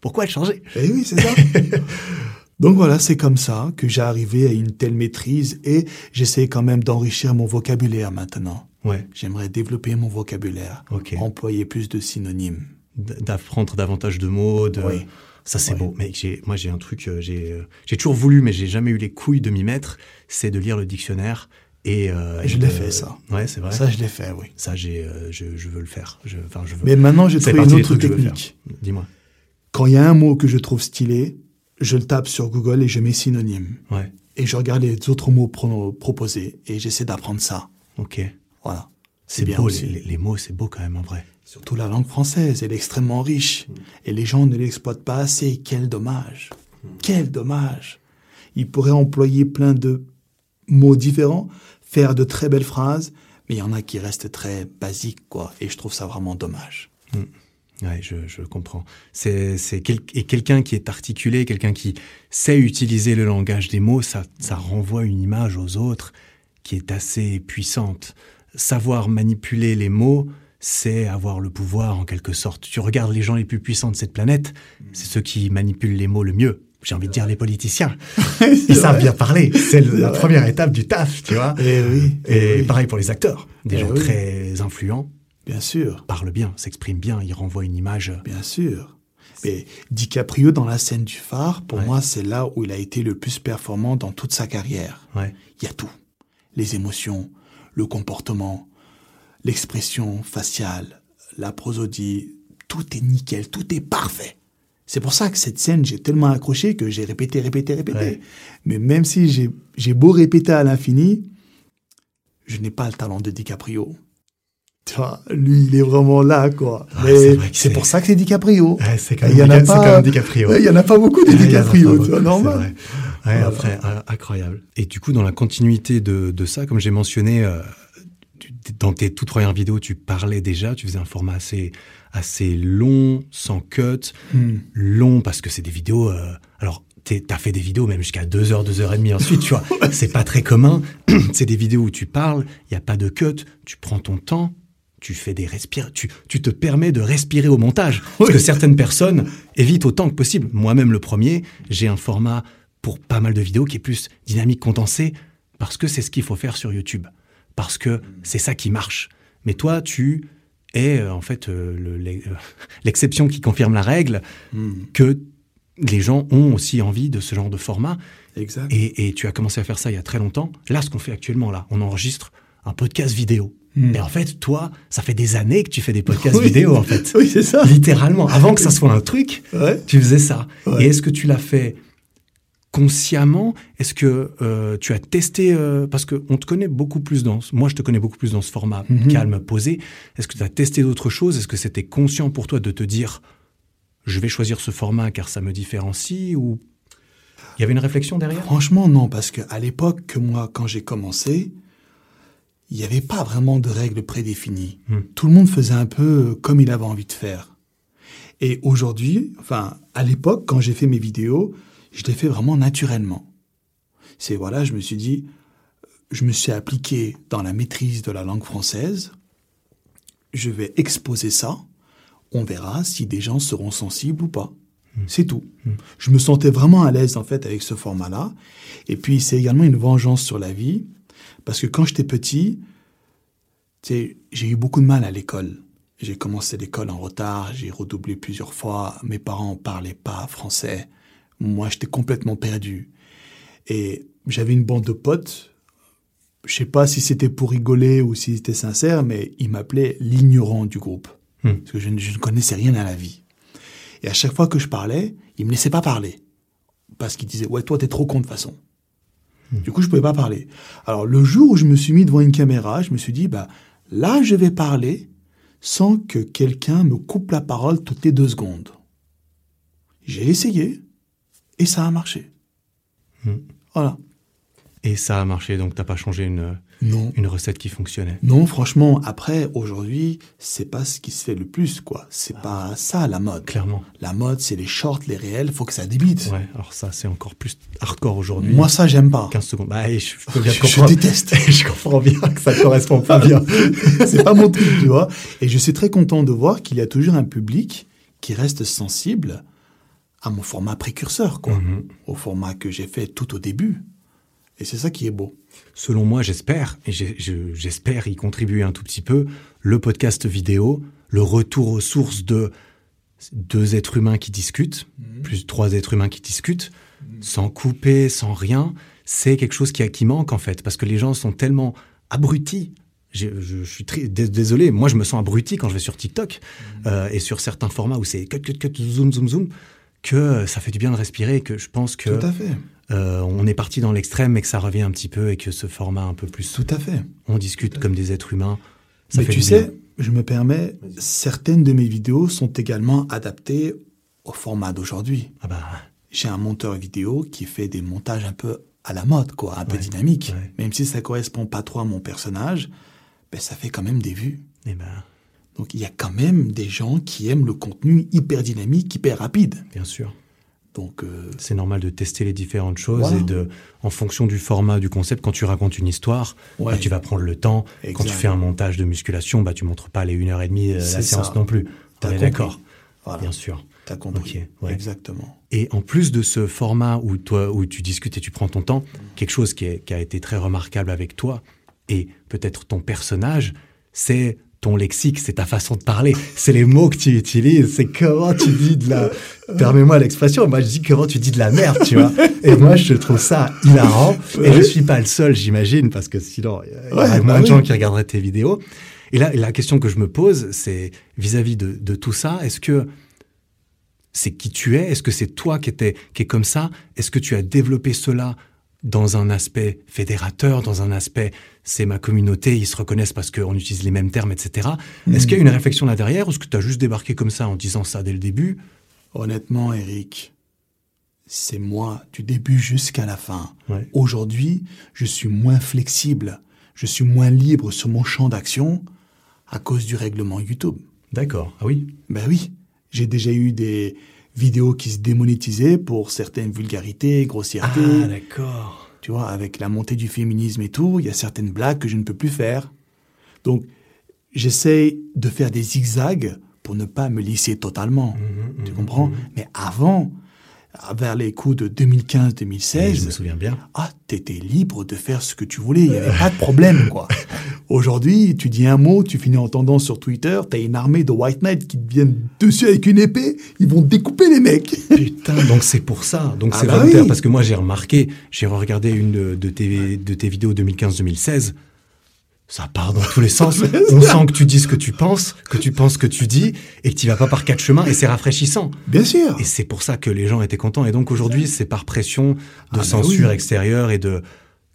Pourquoi le changer? Eh oui, c'est ça. Donc voilà, c'est comme ça que j'ai arrivé à une telle maîtrise et j'essaie quand même d'enrichir mon vocabulaire maintenant. Ouais, J'aimerais développer mon vocabulaire, employer plus de synonymes. D'apprendre davantage de mots, de... Oui. Ça c'est Oui. beau. J'ai, moi j'ai un truc, euh, j'ai, euh, j'ai toujours voulu, mais j'ai jamais eu les couilles de m'y mettre. C'est de lire le dictionnaire et. euh, Je l'ai fait, ça. Ouais, c'est vrai. Ça, je l'ai fait, oui. Ça, j'ai, euh, je, je veux le faire. Je, je veux. Mais maintenant, j'ai trouvé une autre technique. Dis-moi. Quand il y a un mot que je trouve stylé, je le tape sur Google et je mets synonyme. Ouais. Et je regarde les autres mots pro- proposés et j'essaie d'apprendre ça. Ok. Voilà. C'est bien beau. Les, mots, c'est beau quand même en vrai. Surtout la langue française, elle est extrêmement riche. Et les gens ne l'exploitent pas assez. Quel dommage. Quel dommage. Ils pourraient employer plein de mots différents, faire de très belles phrases, mais il y en a qui restent très basiques, quoi. Et je trouve ça vraiment dommage. Ouais, je, je comprends. C'est, c'est quel- et quelqu'un qui est articulé, quelqu'un qui sait utiliser le langage des mots, ça, ça renvoie une image aux autres qui est assez puissante. Savoir manipuler les mots, c'est avoir le pouvoir en quelque sorte. Tu regardes les gens les plus puissants de cette planète, c'est ceux qui manipulent les mots le mieux. J'ai envie de dire les politiciens. Ils savent bien parler. C'est la première étape du taf, tu vois. Et oui. Et oui, pareil pour les acteurs. Des Eh gens oui. très influents Bien sûr. parlent bien, s'expriment bien, ils renvoient une image. Bien sûr. Mais DiCaprio, dans la scène du phare, pour Ouais. moi, c'est là où il a été le plus performant dans toute sa carrière. Ouais. Il y a tout. Les émotions, le comportement, l'expression faciale, la prosodie, tout est nickel, tout est parfait. C'est pour ça que cette scène, j'ai tellement accroché que j'ai répété, répété, répété. Ouais. Mais même si j'ai- beau répéter à l'infini, je n'ai pas le talent de DiCaprio. Tu vois, lui, il est vraiment là, quoi. C'est Mais pour ça que c'est DiCaprio. Ouais, c'est quand Il y en a pas- quand même DiCaprio. Il y en a pas beaucoup de DiCaprio, tu vois, normal. Ouais, après, euh, incroyable. Et du coup, dans la continuité de, de ça, comme j'ai mentionné, euh, tu- dans tes toutes premières vidéos, tu parlais déjà, tu faisais un format assez, assez long, sans cut, Hmm. long parce que c'est des vidéos. euh, alors, t'as fait des vidéos même jusqu'à 2 heures, 2 heures et demie ensuite, tu vois. C'est pas très commun. c'est des vidéos où tu parles, il y a pas de cut, tu prends ton temps. Tu fais des respires, tu, tu te permets de respirer au montage. Parce que certaines personnes évitent autant que possible. Moi-même, le premier, j'ai un format pour pas mal de vidéos qui est plus dynamique, condensée, parce que c'est ce qu'il faut faire sur YouTube. Parce que c'est ça qui marche. Mais toi, tu es euh, en fait euh, l'e- euh, l'exception qui confirme la règle, Hmm. que les gens ont aussi envie de ce genre de format. Exact. Et, et tu as commencé à faire ça il y a très longtemps. Là, ce qu'on fait actuellement, là, on enregistre un podcast vidéo. Hmm. Mais en fait, toi, ça fait des années que tu fais des podcasts Oui. vidéo, en fait. Oui, c'est ça. Littéralement. Avant que ça soit un truc, Ouais. tu faisais ça. Ouais. Et est-ce que tu l'as fait consciemment Est-ce que euh, tu as testé euh, Parce qu'on te connaît beaucoup plus dans... ce- Moi, je te connais beaucoup plus dans ce format Mhm. calme, posé. Est-ce que tu as testé d'autres choses? Est-ce que c'était conscient pour toi de te dire je vais choisir ce format car ça me différencie ou il y avait une réflexion derrière? Franchement, non, parce qu'à l'époque que moi, quand j'ai commencé, il n'y avait pas vraiment de règles prédéfinies. Hmm. Tout le monde faisait un peu comme il avait envie de faire. Et aujourd'hui, enfin, à l'époque, quand j'ai fait mes vidéos, je l'ai fait vraiment naturellement. C'est voilà, je me suis dit, je me suis appliqué dans la maîtrise de la langue française. Je vais exposer ça. On verra si des gens seront sensibles ou pas. C'est tout. Je me sentais vraiment à l'aise en fait avec ce format-là. Et puis c'est également une vengeance sur la vie parce que quand j'étais petit, j'ai eu beaucoup de mal à l'école. J'ai commencé l'école en retard, j'ai redoublé plusieurs fois. Mes parents parlaient pas français. Moi, j'étais complètement perdu. Et j'avais une bande de potes. Je sais pas si c'était pour rigoler ou si c'était sincère, mais ils m'appelaient l'ignorant du groupe. Hmm. Parce que je, ne- je ne connaissais rien à la vie. Et à chaque fois que je parlais, ils me laissaient pas parler. Parce qu'ils disaient, ouais, toi, t'es trop con de toute façon. Du coup, je pouvais pas parler. Alors, le jour où je me suis mis devant une caméra, je me suis dit, bah, là, je vais parler sans que quelqu'un me coupe la parole toutes les deux secondes. J'ai essayé et ça a marché. Hmm. Voilà. Et ça a marché, donc t'as pas changé une, Non. une recette qui fonctionnait. Non, franchement, après, aujourd'hui, c'est pas ce qui se fait le plus, quoi. C'est Ah. pas ça, la mode. Clairement. La mode, c'est les shorts, les réels, faut que ça débite. Ouais, alors ça, c'est encore plus hardcore aujourd'hui. Moi, ça, j'aime pas. 15 secondes. Bah, je, je bien déteste. je comprends bien que ça correspond pas bien. c'est pas mon truc, tu vois. Et je suis très content de voir qu'il y a toujours un public qui reste sensible à mon format précurseur, quoi. Mhm. Au format que j'ai fait tout au début. Et c'est ça qui est beau. Selon moi, j'espère, et j'espère y contribuer un tout petit peu, le podcast vidéo, le retour aux sources de deux êtres humains qui discutent, plus trois êtres humains qui discutent, sans couper, sans rien, c'est quelque chose qui, qui manque en fait, parce que les gens sont tellement abrutis. Je, je suis très dés- désolé, moi je me sens abruti quand je vais sur TikTok euh, et sur certains formats où c'est cut, cut, cut, zoom, zoom, zoom, que ça fait du bien de respirer et que je pense que Tout à fait. euh, on est parti dans l'extrême et que ça revient un petit peu et que ce format un peu plus Tout à fait. on discute comme des êtres humains. Ça Mais fait tu sais, bien. je me permets, certaines de mes vidéos sont également adaptées au format d'aujourd'hui. Ah bah, J'ai un monteur vidéo qui fait des montages un peu à la mode, quoi, un peu Ouais, dynamique. ouais. Même si ça correspond pas trop à mon personnage, ben, ça fait quand même des vues. eh ben, Donc il y a quand même des gens qui aiment le contenu hyper dynamique, hyper rapide. bien sûr. Donc euh, C'est normal de tester les différentes choses Voilà. et de, en fonction du format, du concept, quand tu racontes une histoire, Ouais. bah, tu vas prendre le temps. Quand tu fais un montage de musculation, bah, tu montres pas les 1 heure et demie de la C'est séance ça. non plus. T'as d'accord. voilà, Bien sûr. t'as compris. Ok, ouais. Exactement. Et en plus de ce format où toi, où tu discutes et tu prends ton temps, quelque chose qui, est- qui a été très remarquable avec toi et peut-être ton personnage, c'est ton lexique, c'est ta façon de parler, c'est les mots que tu utilises, c'est comment tu dis de la, permets-moi l'expression, moi je dis comment tu dis de la merde, tu vois. Et moi je trouve ça hilarant et je suis pas le seul, j'imagine, parce que sinon il y Ouais, aurait bah moins de oui. gens qui regarderaient tes vidéos. Et là, la question que je me pose, c'est vis-à-vis de, de tout ça, est-ce que c'est qui tu es? Est-ce que c'est toi qui, étais, qui est comme ça? Est-ce que tu as développé cela dans un aspect fédérateur, dans un aspect c'est ma communauté, ils se reconnaissent parce qu'on utilise les mêmes termes, etc. Est-ce qu'il y a une réflexion là derrière ou est-ce que tu as juste débarqué comme ça en disant ça dès le début? Honnêtement, Eric, c'est moi du début jusqu'à la fin. Ouais. Aujourd'hui, je suis moins flexible, je suis moins libre sur mon champ d'action à cause du règlement YouTube. D'accord, ah oui? Ben oui, j'ai déjà eu des vidéos qui se démonétisaient pour certaines vulgarités, grossièretés. Ah d'accord. Tu vois, avec la montée du féminisme et tout, il y a certaines blagues que je ne peux plus faire. Donc, j'essaye de faire des zigzags pour ne pas me lisser totalement. Mhm, tu comprends? Mais avant, vers les coups de 2015-2016. Je me souviens bien. Ah, t'étais libre de faire ce que tu voulais, il n'y avait pas de problème, quoi. Aujourd'hui, tu dis un mot, tu finis en tendance sur Twitter, t'as une armée de White Knight qui te viennent dessus avec une épée, ils vont découper les mecs. Putain, donc c'est pour ça. Donc Ah c'est bah volontaire, oui. parce que moi j'ai remarqué, j'ai regardé une de, de tes, de tes vidéos 2015-2016. Ça part dans tous les sens. On sent que tu dis ce que tu penses, que tu penses ce que tu dis, et que tu vas pas par quatre chemins, et c'est rafraîchissant. Bien sûr. Et c'est pour ça que les gens étaient contents. Et donc aujourd'hui, c'est par pression de Ah censure oui. extérieure et de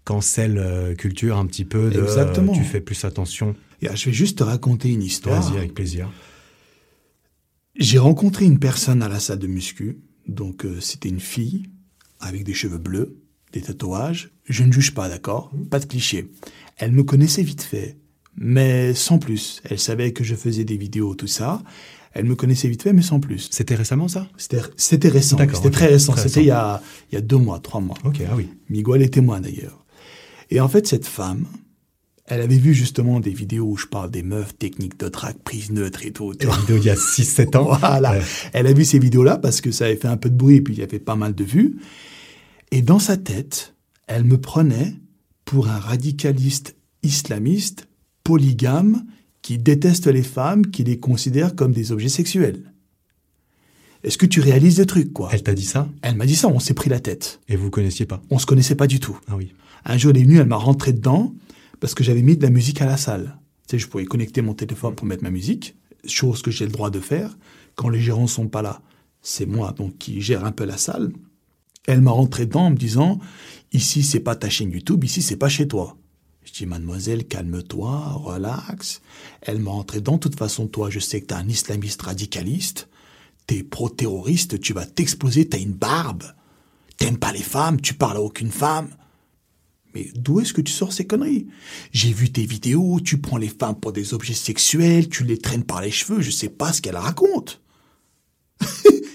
cancel euh, culture un petit peu. De, euh, Exactement. tu fais plus attention. Et, ah, Je vais juste te raconter une histoire. Vas-y, avec plaisir. J'ai rencontré une personne à la salle de muscu. Donc, euh, c'était une fille avec des cheveux bleus, des tatouages. Je ne juge pas, d'accord? Pas de cliché. Elle me connaissait vite fait, mais sans plus. Elle savait que je faisais des vidéos, tout ça. Elle me connaissait vite fait, mais sans plus. C'était récemment ça? C'était récent. D'accord, C'était très récent. C'était il y a, il y a deux mois, trois mois. Ok, ah oui. Miguel est témoin d'ailleurs. Et en fait, cette femme, elle avait vu justement des vidéos où je parle des meufs, techniques de drague, prise neutre et tout. tu La vois. vidéo il y a 6-7 ans. Voilà. Ouais. Elle a vu ces vidéos-là parce que ça avait fait un peu de bruit et puis il y avait pas mal de vues. Et dans sa tête, elle me prenait pour un radicaliste islamiste, polygame, qui déteste les femmes, qui les considère comme des objets sexuels. Est-ce que tu réalises le truc, quoi? Elle t'a dit ça? Elle m'a dit ça, on s'est pris la tête. et vous connaissiez pas? On se connaissait pas du tout. Ah oui. Un jour, elle est venue, elle m'a rentré dedans parce que j'avais mis de la musique à la salle. Tu sais, je pouvais connecter mon téléphone pour mettre ma musique, chose que j'ai le droit de faire quand les gérants sont pas là. C'est moi donc qui gère un peu la salle. Elle m'a rentré dedans en me disant ici c'est pas ta chaîne YouTube, ici c'est pas chez toi. Je dis mademoiselle calme-toi, relax. Elle m'a rentré dedans. De toute façon toi je sais que t'es un islamiste radicaliste, t'es pro-terroriste, tu vas t'exploser, t'as une barbe, t'aimes pas les femmes, tu parles à aucune femme. Mais d'où est-ce que tu sors ces conneries? J'ai vu tes vidéos, tu prends les femmes pour des objets sexuels, tu les traînes par les cheveux, je sais pas ce qu'elle raconte.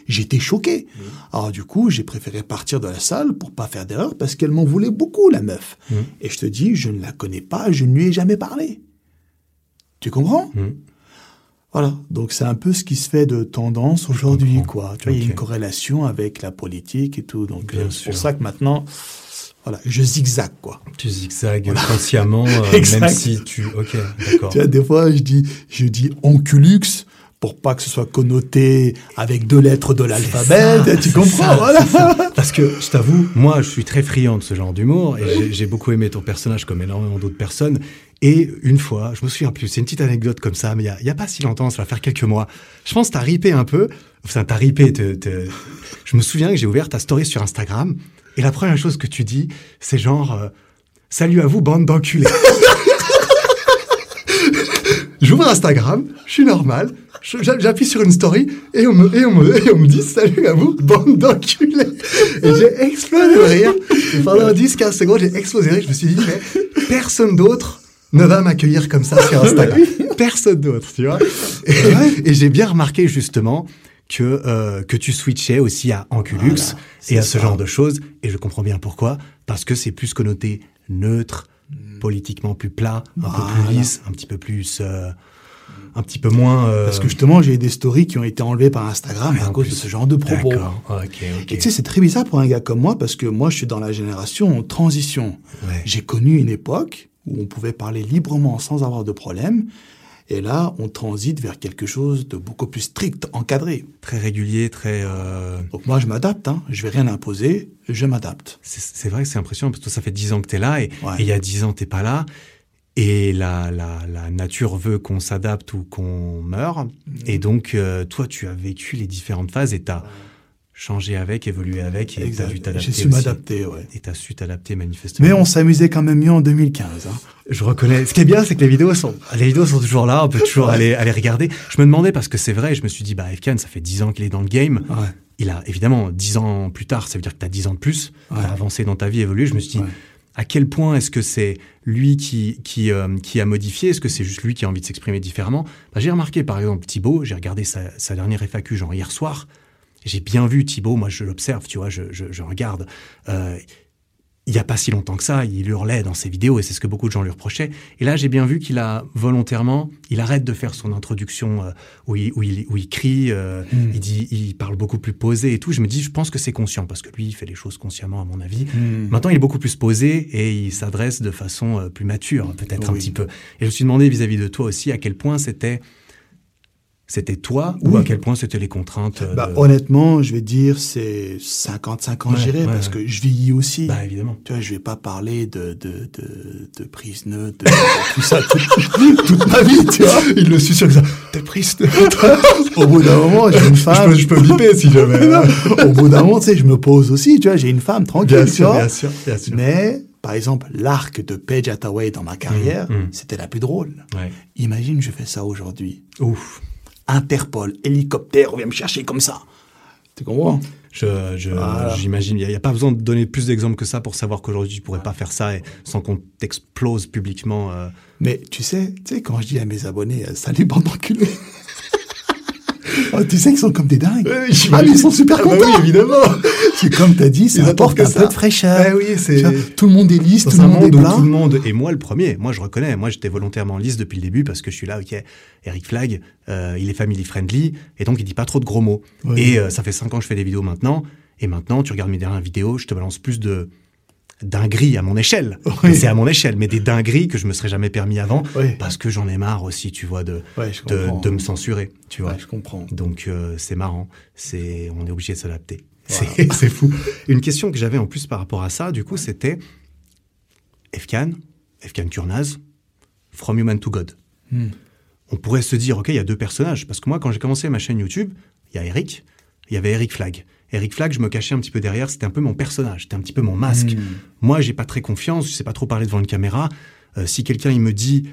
J'étais choqué. Alors du coup, j'ai préféré partir de la salle pour pas faire d'erreur parce qu'elle m'en voulait beaucoup, la meuf. Et je te dis, je ne la connais pas, je ne lui ai jamais parlé. Tu comprends? Mhm. Voilà. Donc c'est un peu ce qui se fait de tendance aujourd'hui, quoi. Tu vois, il y a une corrélation avec la politique et tout. Donc euh, c'est pour ça que maintenant, voilà, je zigzague, quoi. Tu zigzagues consciemment, euh, même si tu... Ok, d'accord. Tu vois, des fois, je dis, je dis onculux pour pas que ce soit connoté avec deux lettres de l'alphabet. Tu comprends, ça, voilà. Parce que je t'avoue, moi, je suis très friand de ce genre d'humour et j'ai- beaucoup aimé ton personnage comme énormément d'autres personnes. Et une fois, je me souviens plus, c'est une petite anecdote comme ça, mais il y a, pas si longtemps, ça va faire quelques mois. Je pense que t'as ripé un peu. Enfin, t'as ripé. Je me souviens que j'ai ouvert ta story sur Instagram et la première chose que tu dis, c'est genre euh, Salut à vous, bande d'enculés. J'ouvre Instagram, je suis normal, j'appuie sur une story et on, me, et, on me, et on me dit salut à vous, bande d'enculés. Et j'ai explosé de rire. Et pendant 10-15 secondes, j'ai explosé de rire. Je me suis dit, mais personne d'autre ne va m'accueillir comme ça sur Instagram. Personne d'autre, tu vois. Et, et j'ai bien remarqué justement que, euh, que tu switchais aussi à Anculux Voilà, et à ce genre de choses. Et je comprends bien pourquoi. Parce que c'est plus connoté neutre, politiquement plus plat, un peu plus lisse, un petit peu plus, euh, un petit peu moins. euh, Parce que justement, j'ai des stories qui ont été enlevées par Instagram à en cause plus. de ce genre de propos. Et tu sais, c'est très bizarre pour un gars comme moi parce que moi, je suis dans la génération en transition. Ouais. J'ai connu une époque où on pouvait parler librement sans avoir de problème. Et là, on transite vers quelque chose de beaucoup plus strict, encadré. Très régulier, très. euh, Donc moi, je m'adapte. Hein. Je vais rien imposer. Je m'adapte. C'est vrai que c'est impressionnant parce que toi, ça fait 10 ans que tu es là et, Ouais. et il y a 10 ans, t'es pas là. Et la, la, la nature veut qu'on s'adapte ou qu'on meure. Et donc, euh, toi, tu as vécu les différentes phases et tu as changé avec, évolué avec et tu as Exact. dû t'adapter. J'ai su m'adapter, ouais. Et tu as su t'adapter manifestement. Mais on s'amusait quand même mieux en 2015. Hein. Je reconnais. Ce qui est bien, c'est que les vidéos sont, les vidéos sont toujours là. On peut toujours aller, aller regarder. Je me demandais parce que c'est vrai. Je me suis dit, bah, Efkan, ça fait 10 ans qu'il est dans le game. Ouais. Il a évidemment 10 ans plus tard, ça veut dire que tu as 10 ans de plus, Ouais. as avancé dans ta vie, évolué. Je me suis dit, Ouais. à quel point est-ce que c'est lui qui, qui, euh, qui a modifié? Est-ce que c'est juste lui qui a envie de s'exprimer différemment? Bah, J'ai remarqué, par exemple, Thibaut, j'ai regardé sa, sa dernière FAQ, genre hier soir. J'ai bien vu Thibaut, moi je l'observe, tu vois, je, je, je regarde. Euh, il n'y a pas si longtemps que ça, il hurlait dans ses vidéos et c'est ce que beaucoup de gens lui reprochaient. Et là, j'ai bien vu qu'il a volontairement, il arrête de faire son introduction euh, où, il, où, il, où, il, crie, euh, mm. il dit, il parle beaucoup plus posé et tout. Je me dis, je pense que c'est conscient parce que lui, il fait les choses consciemment, à mon avis. Mm. Maintenant, il est beaucoup plus posé et il s'adresse de façon euh, plus mature, peut-être un petit peu. Et je me suis demandé vis-à-vis -vis de toi aussi à quel point c'était c'était toi ou à quel point c'était les contraintes euh, bah, Honnêtement, je vais dire c'est 55 ans, ouais, parce que je vieillis aussi. Bah, évidemment. Tu vois, je vais pas parler de, de, de, de prise neutre, de, de tout ça toute, toute, ma vie, tu vois. Il le suit sur ça. De prise Au bout d'un moment, j'ai une femme. Je peux, je peux biper si jamais. Au bout d'un moment, tu sais, je me pose aussi, tu vois, j'ai une femme tranquille, bien tu sûr, vois. Bien sûr, bien sûr. Mais par exemple, l'arc de Page Hathaway dans ma carrière, mmh, mmh. c'était la plus drôle. Ouais. Imagine, je fais ça aujourd'hui. Ouf. Interpol, hélicoptère, on vient me chercher comme ça. Tu comprends? Je, je, voilà. J'imagine. Il n'y a, a, pas besoin de donner plus d'exemples que ça pour savoir qu'aujourd'hui, tu pourrais pas faire ça et, sans qu'on t'explose publiquement. Euh... Mais tu sais, tu sais, quand je dis à mes abonnés, salut bande d'enculés Oh, tu sais qu'ils sont comme des dingues. Ah, mais ils sont super contents. Ah bah oui, évidemment. C'est comme tu as dit, ça apporte un ça. peu de fraîcheur. Ah oui, c'est... Tout le monde est lisse, tout le monde est blanc. Tout le monde, et moi le premier, moi je reconnais, moi j'étais volontairement lisse depuis le début parce que je suis là, ok, Eric Flag, euh, il est family friendly, et donc il dit pas trop de gros mots. Et euh, ça fait cinq ans que je fais des vidéos maintenant, et maintenant tu regardes mes dernières vidéos, je te balance plus de dingueries à mon échelle. Oui. C'est à mon échelle, mais des dingueries que je me serais jamais permis avant, oui. parce que j'en ai marre aussi, tu vois, de, ouais, de, de, me censurer, tu vois. Ouais, je comprends. Donc euh, c'est marrant, c'est on est obligé de s'adapter. Voilà. C'est fou. Une question que j'avais en plus par rapport à ça, du coup, c'était Efkan, Efkan Kurnaz, From Human to God. Hmm. On pourrait se dire, ok, il y a deux personnages, parce que moi, quand j'ai commencé ma chaîne YouTube, il y a Eric, il y avait Eric Flag. Eric Flag, je me cachais un petit peu derrière, c'était un peu mon personnage, c'était un petit peu mon masque. Hmm. Mmh. Moi, j'ai pas très confiance, je sais pas trop parler devant une caméra. Euh, si quelqu'un il me dit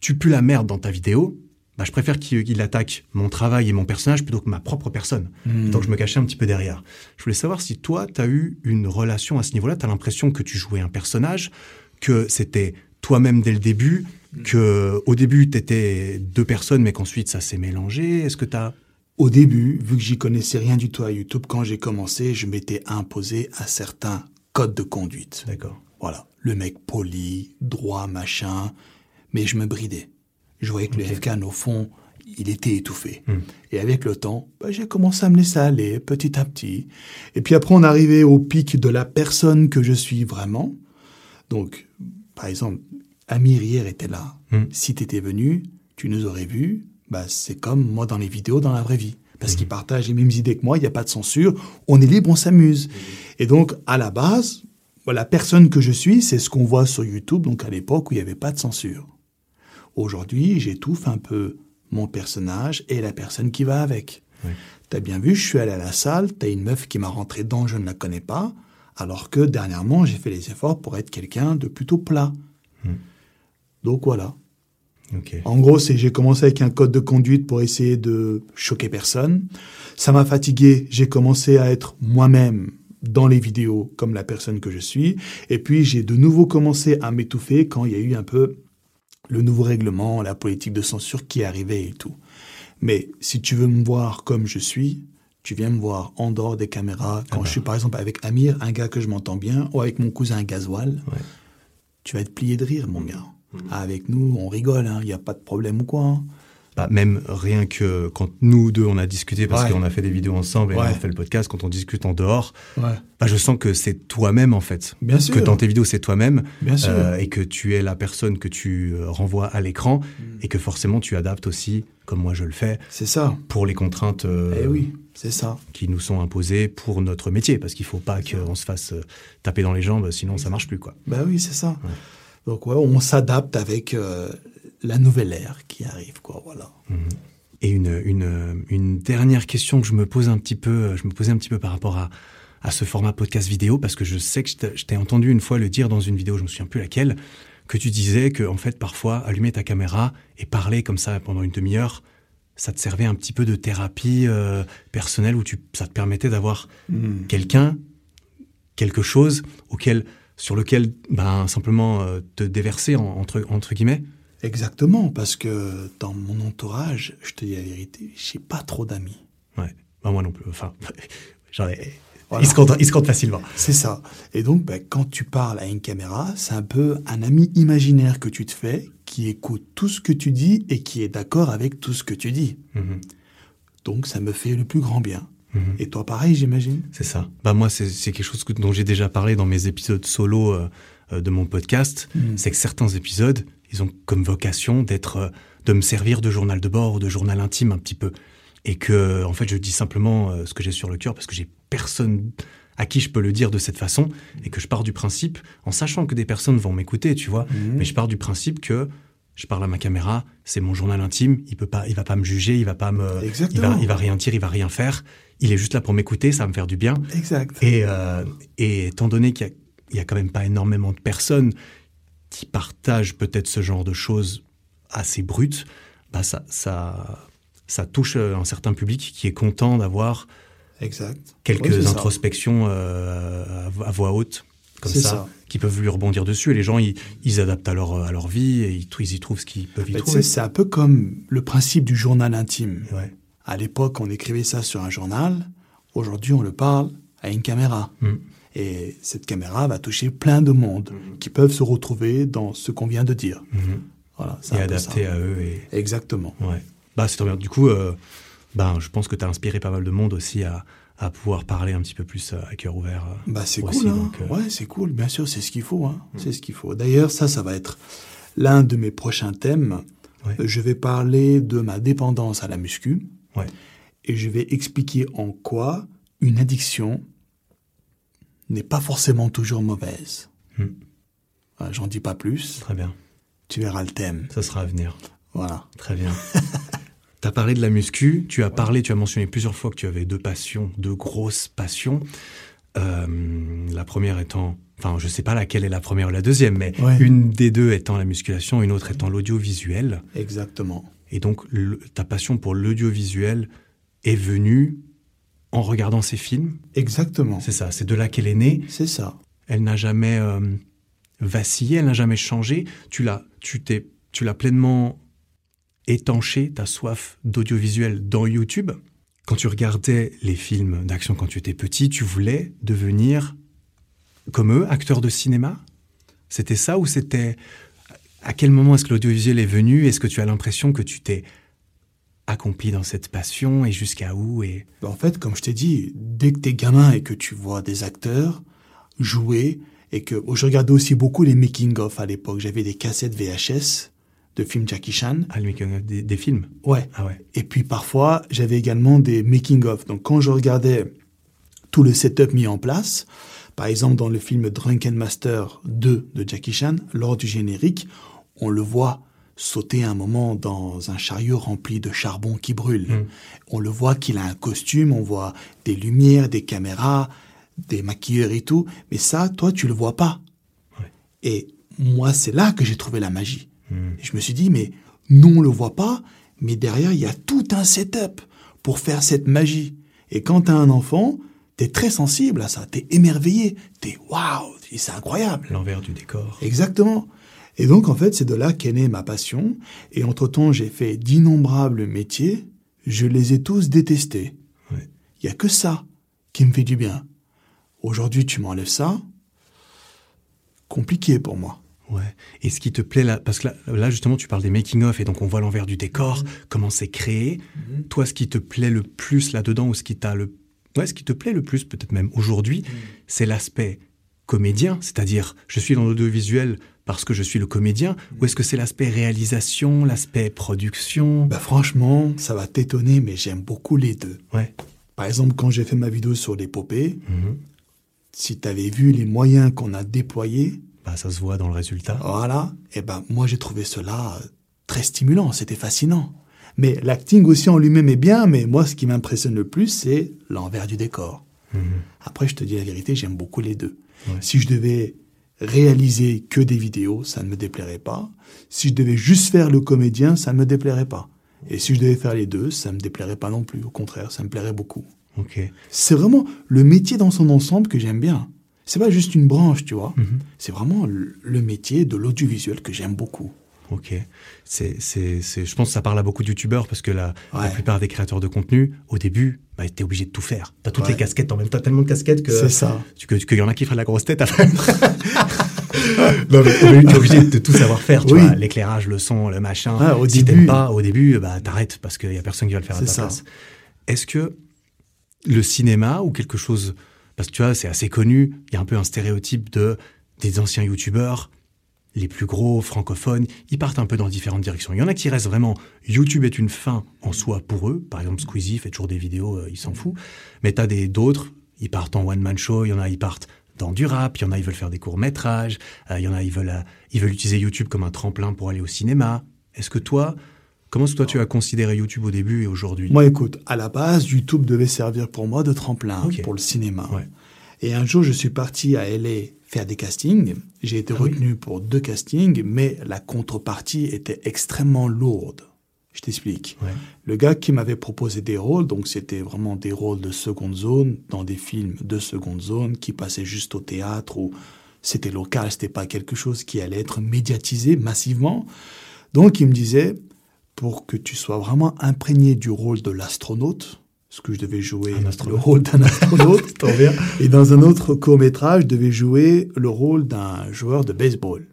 tu pues la merde dans ta vidéo, bah, je préfère qu'il qu attaque mon travail et mon personnage plutôt que ma propre personne. Hmm. Mmh. Donc je me cachais un petit peu derrière. Je voulais savoir si toi, tu as eu une relation à ce niveau-là, tu as l'impression que tu jouais un personnage, que c'était toi-même dès le début, mmh. que au début tu étais deux personnes mais qu'ensuite ça s'est mélangé. Est-ce que tu as au début, vu que j'y connaissais rien du tout à YouTube, quand j'ai commencé, je m'étais imposé à certains codes de conduite. D'accord. Voilà. Le mec poli, droit, machin. Mais je me bridais. Je voyais que okay. le FK, au fond, il était étouffé. Hmm. Mm. Et avec le temps, bah, j'ai commencé à me laisser aller petit à petit. Et puis après, on arrivait au pic de la personne que je suis vraiment. Donc, par exemple, Amir hier était là. Hmm. Mm. Si tu étais venu, tu nous aurais vus bah, c'est comme moi dans les vidéos, dans la vraie vie. Parce mmh. qu'ils partagent les mêmes idées que moi, il n'y a pas de censure, on est libre, on s'amuse. Mmh. Et donc, à la base, la personne que je suis, c'est ce qu'on voit sur YouTube, donc à l'époque où il n'y avait pas de censure. Aujourd'hui, j'étouffe un peu mon personnage et la personne qui va avec. Oui. T'as bien vu, je suis allé à la salle, t'as une meuf qui m'a rentré dedans, je ne la connais pas, alors que dernièrement, j'ai fait les efforts pour être quelqu'un de plutôt plat. Mmh. Donc voilà. Okay. En gros, c'est j'ai commencé avec un code de conduite pour essayer de choquer personne. Ça m'a fatigué. J'ai commencé à être moi-même dans les vidéos comme la personne que je suis. Et puis j'ai de nouveau commencé à m'étouffer quand il y a eu un peu le nouveau règlement, la politique de censure qui arrivait et tout. Mais si tu veux me voir comme je suis, tu viens me voir en dehors des caméras. Quand ah bah. je suis par exemple avec Amir, un gars que je m'entends bien, ou avec mon cousin Gasoil, ouais. tu vas être plié de rire, mon gars. Avec nous, on rigole, il hein, n'y a pas de problème ou quoi. Hein. Bah, même rien que quand nous deux on a discuté parce ouais. qu'on a fait des vidéos ensemble et ouais. on a fait le podcast, quand on discute en dehors, ouais. bah, je sens que c'est toi-même en fait. Bien sûr. Que dans tes vidéos c'est toi-même. Bien sûr. Euh, et que tu es la personne que tu euh, renvoies à l'écran mm. et que forcément tu adaptes aussi, comme moi je le fais. C'est ça. Pour les contraintes. Euh, eh oui, c'est ça. Qui nous sont imposées pour notre métier parce qu'il faut pas qu'on se fasse euh, taper dans les jambes sinon ça marche plus quoi. Bah oui, c'est ça. Donc ouais, on s'adapte avec euh, la nouvelle ère qui arrive, quoi. Voilà. Mmh. Et une, une, une, dernière question que je me pose un petit peu, je me posais un petit peu par rapport à, à ce format podcast vidéo, parce que je sais que je t'ai entendu une fois le dire dans une vidéo, je me souviens plus laquelle, que tu disais que en fait parfois allumer ta caméra et parler comme ça pendant une demi-heure, ça te servait un petit peu de thérapie euh, personnelle où tu, ça te permettait d'avoir mmh. quelqu'un, quelque chose auquel sur lequel ben, simplement euh, te déverser en, entre, entre guillemets Exactement, parce que dans mon entourage, je te dis la vérité, j'ai pas trop d'amis. Ouais, ben, moi non plus. Enfin, j'en ai. Il, se compte, il se compte facilement. C'est ça. Et donc, ben, quand tu parles à une caméra, c'est un peu un ami imaginaire que tu te fais, qui écoute tout ce que tu dis et qui est d'accord avec tout ce que tu dis. Mhm. Donc, ça me fait le plus grand bien. Et toi, pareil, j'imagine C'est ça. Bah moi, c'est quelque chose que- dont j'ai déjà parlé dans mes épisodes solo euh, euh, de mon podcast. Mhm. C'est que certains épisodes, ils ont comme vocation d'être, euh, de me servir de journal de bord ou de journal intime un petit peu. Et que, en fait, je dis simplement euh, ce que j'ai sur le cœur parce que j'ai personne à qui je peux le dire de cette façon et que je pars du principe, en sachant que des personnes vont m'écouter, tu vois, Mhm. mais je pars du principe que je parle à ma caméra, c'est mon journal intime, il peut pas, il va pas me juger, il va pas me, il Exactement. va, il va rien dire, il va rien faire. Il est juste là pour m'écouter, ça va me faire du bien. Exact. Et, euh, et étant donné qu'il y a- quand même pas énormément de personnes qui partagent peut-être ce genre de choses assez brutes, bah ça, ça, ça touche euh, un certain public qui est content d'avoir quelques introspections euh, à vo- à voix haute, comme ça, ça. qui peuvent lui rebondir dessus. Et les gens, ils, ils adaptent à leur, à leur vie et ils, ils y trouvent ce qu'ils peuvent y tu trouver. c'est un peu comme le principe du journal intime. Ouais. À l'époque, on écrivait ça sur un journal. Aujourd'hui, on le parle à une caméra. Mm. Et cette caméra va toucher plein de monde qui peuvent se retrouver dans ce qu'on vient de dire. Mhm. Voilà, c'est Et adapté ça. à eux. Et... Exactement. Ouais. Bah, c'est bien. Du coup, euh, ben, je pense que tu as inspiré pas mal de monde aussi à, à pouvoir parler un petit peu plus euh, à cœur ouvert. euh. Bah, c'est cool, hein. donc, euh, Ouais, c'est cool. Bien sûr, c'est ce qu'il faut, hein. C'est ce qu'il faut. D'ailleurs, ça, ça va être l'un de mes prochains thèmes. Ouais. Je vais parler de ma dépendance à la muscu. Ouais. Et je vais expliquer en quoi une addiction n'est pas forcément toujours mauvaise. Hmm. J'en dis pas plus. Très bien. Tu verras le thème. Ça sera à venir. Voilà. Très bien. tu as parlé de la muscu, tu as parlé, tu as mentionné plusieurs fois que tu avais deux passions, deux grosses passions. Euh, la première étant, enfin, je sais pas laquelle est la première ou la deuxième, mais Ouais. une des deux étant la musculation, une autre étant l'audiovisuel. Exactement. Et donc, le- ta passion pour l'audiovisuel est venue en regardant ces films. Exactement. C'est ça, c'est de là qu'elle est née. C'est ça. Elle n'a jamais euh, vacillé, elle n'a jamais changé. Tu l'as, tu t'es, tu l'as pleinement étanché ta soif d'audiovisuel dans YouTube. Quand tu regardais les films d'action quand tu étais petit, tu voulais devenir comme eux, acteur de cinéma? C'était ça ou c'était à quel moment est-ce que l'audiovisuel est venu? Est-ce que tu as l'impression que tu t'es accompli dans cette passion et jusqu'à où et Ben, En fait, comme je t'ai dit, dès que t'es gamin et que tu vois des acteurs jouer, et que oh, je regardais aussi beaucoup les making-of à l'époque. J'avais des cassettes VHS de films Jackie Chan. ah, le making-of des, des films? Ouais. Ah ouais. Et puis parfois, j'avais également des making-of. Donc quand je regardais tout le setup mis en place, par exemple dans le film Drunken Master 2 de Jackie Chan, lors du générique, on le voit sauter un moment dans un chariot rempli de charbon qui brûle. Mm. On le voit qu'il a un costume, on voit des lumières, des caméras, des maquilleurs et tout. Mais ça, toi, tu le vois pas. Ouais. Et moi, c'est là que j'ai trouvé la magie. Mm. Je me suis dit, mais nous, on le voit pas, mais derrière, il y a tout un setup pour faire cette magie. Et quand tu as un enfant, tu es très sensible à ça, tu es émerveillé, tu es waouh, c'est incroyable. L'envers du décor. Exactement. Et donc, en fait, c'est de là qu'est née ma passion. Et entre-temps, j'ai fait d'innombrables métiers. Je les ai tous détestés. Ouais. Il y a que ça qui me fait du bien. Aujourd'hui, tu m'enlèves ça. Compliqué pour moi. Ouais. Et ce qui te plaît là, parce que là, là, justement tu parles des making-of et donc on voit l'envers du décor, comment c'est créé. Toi, ce qui te plaît le plus là-dedans ou ce qui t'a le, ouais, ce qui te plaît le plus peut-être même aujourd'hui, c'est l'aspect comédien, c'est-à-dire je suis dans l'audiovisuel parce que je suis le comédien, ou est-ce que c'est l'aspect réalisation, l'aspect production? Bah, franchement, ça va t'étonner, mais j'aime beaucoup les deux. Ouais. Par exemple, quand j'ai fait ma vidéo sur l'épopée, Mhm. si tu avais vu les moyens qu'on a déployés, Bah, ça se voit dans le résultat. Voilà. Et ben, moi, j'ai trouvé cela euh, très stimulant. C'était fascinant. Mais l'acting aussi en lui-même est bien, mais moi, ce qui m'impressionne le plus, c'est l'envers du décor. Mhm. Après, je te dis la vérité, j'aime beaucoup les deux. Ouais. Si je devais réaliser que des vidéos, ça ne me déplairait pas. Si je devais juste faire le comédien, ça ne me déplairait pas. Et si je devais faire les deux, ça ne me déplairait pas non plus. Au contraire, ça me plairait beaucoup. C'est vraiment le métier dans son ensemble que j'aime bien. C'est pas juste une branche, tu vois. Mhm. C'est vraiment le métier de l'audiovisuel que j'aime beaucoup. Ok. C'est, c'est, c'est, je pense que ça parle à beaucoup de youtubeurs parce que la, plupart des créateurs de contenu, au début, bah, t'es obligé de tout faire. T'as toutes Ouais. les casquettes en même temps, tellement de casquettes que. C'est ça. Tu- Que, qu'il y en a qui feraient la grosse tête après. non, mais t'es t'es obligé de tout savoir faire, tu Oui. vois. L'éclairage, le son, le machin. Ah, au si début. t'aimes pas, au début, bah, t'arrêtes parce qu'il y a personne qui va le faire à C'est ta ça. place. Est-ce que le cinéma ou quelque chose, parce que tu vois, c'est assez connu, il y a un peu un stéréotype de, des anciens youtubeurs, les plus gros francophones, ils partent un peu dans différentes directions. Il y en a qui restent vraiment, YouTube est une fin en soi pour eux. Par exemple, Squeezie fait toujours des vidéos, euh, il s'en fout. Mais t'as des d'autres, ils partent en one-man show, il y en a, ils partent dans du rap, il y en a, ils veulent faire des courts-métrages, euh, il y en a, ils veulent, euh, ils veulent utiliser YouTube comme un tremplin pour aller au cinéma. Est-ce que toi, comment est-ce que toi tu as considéré YouTube au début et aujourd'hui? Moi, écoute, à la base, YouTube devait servir pour moi de tremplin pour le cinéma. Ouais. Et un jour, je suis parti à LA faire des castings. J'ai été Ah oui. retenu pour deux castings, mais la contrepartie était extrêmement lourde. Je t'explique. Ouais. Le gars qui m'avait proposé des rôles, donc c'était vraiment des rôles de seconde zone, dans des films de seconde zone qui passaient juste au théâtre ou c'était local, c'était pas quelque chose qui allait être médiatisé massivement. Donc il me disait, pour que tu sois vraiment imprégné du rôle de l'astronaute, ce que je devais jouer le rôle d'un astronaute, et dans un autre court métrage, je devais jouer le rôle d'un joueur de baseball.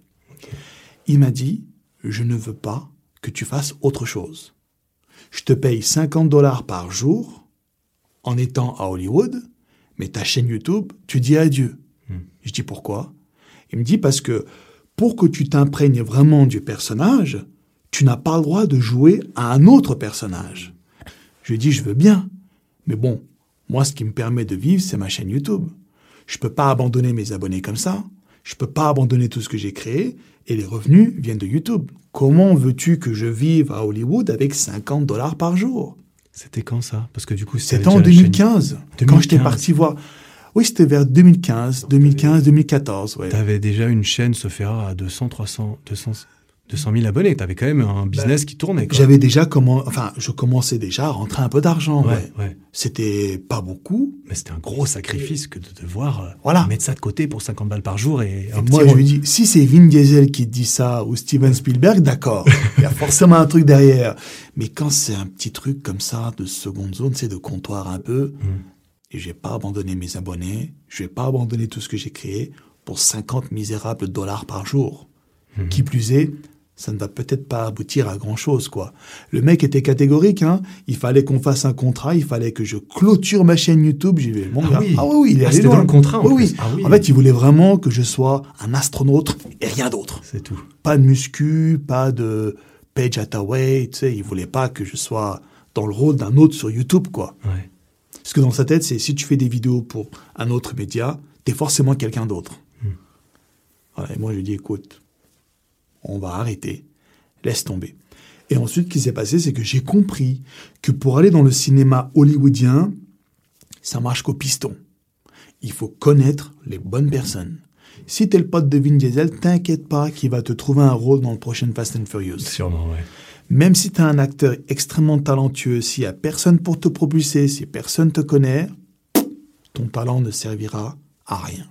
Il m'a dit, je ne veux pas que tu fasses autre chose. Je te paye 50 dollars par jour en étant à Hollywood, mais ta chaîne YouTube, tu dis adieu. Je dis pourquoi? Il me dit parce que pour que tu t'imprègnes vraiment du personnage, tu n'as pas le droit de jouer à un autre personnage. Je lui dis je veux bien, mais bon, moi ce qui me permet de vivre, c'est ma chaîne YouTube. Je peux pas abandonner mes abonnés comme ça. Je peux pas abandonner tout ce que j'ai créé et les revenus viennent de YouTube. Comment veux-tu que je vive à Hollywood avec 50 dollars par jour? C'était quand ça? Parce que du coup, C'était en 2015, quand j'étais 2015. parti voir. Oui, c'était vers 2015, 2015, 2014, ouais. T'avais déjà une chaîne Sofera à 200, 300, 200, 200 000 abonnés. T'avais quand même un business qui tournait. J'avais déjà comment, enfin, je commençais déjà à rentrer un peu d'argent, ouais. Ouais, ouais. C'était pas beaucoup. Mais c'était un gros sacrifice que de devoir euh, Voilà. mettre ça de côté pour 50 balles par jour et, moi, je lui dis, si c'est Vin Diesel qui dit ça ou Steven Spielberg, d'accord. Il y a forcément un truc derrière. Mais quand c'est un petit truc comme ça, de seconde zone, c'est de comptoir un peu, Mm. et je vais pas abandonner mes abonnés, je vais pas abandonner tout ce que j'ai créé pour 50 misérables dollars par jour. Mm-hmm. Qui plus est, ça ne va peut-être pas aboutir à grand chose, quoi. Le mec était catégorique, hein. Il fallait qu'on fasse un contrat, il fallait que je clôture ma chaîne YouTube. J'y vais, mon Ah gars. oui. Ah oui, oui, il est Ah, allé dans le contrat, en Oui, plus. oui. Ah oui. En fait, il voulait vraiment que je sois un astronaute et rien d'autre. C'est tout. Pas de muscu, pas de Page Hathaway, tu sais. Il voulait pas que je sois dans le rôle d'un autre sur YouTube, quoi. Ouais. Parce que dans sa tête, c'est si tu fais des vidéos pour un autre média, t'es forcément quelqu'un d'autre. Voilà, et moi, je lui dis, écoute, on va arrêter, laisse tomber. Et ensuite, ce qui s'est passé, c'est que j'ai compris que pour aller dans le cinéma hollywoodien, ça marche qu'au piston. Il faut connaître les bonnes personnes. Si t'es le pote de Vin Diesel, t'inquiète pas qu'il va te trouver un rôle dans le prochain Fast and Furious. Sûrement, ouais. Même si tu es un acteur extrêmement talentueux, s'il n'y a personne pour te propulser, si personne te connaît, ton talent ne servira à rien.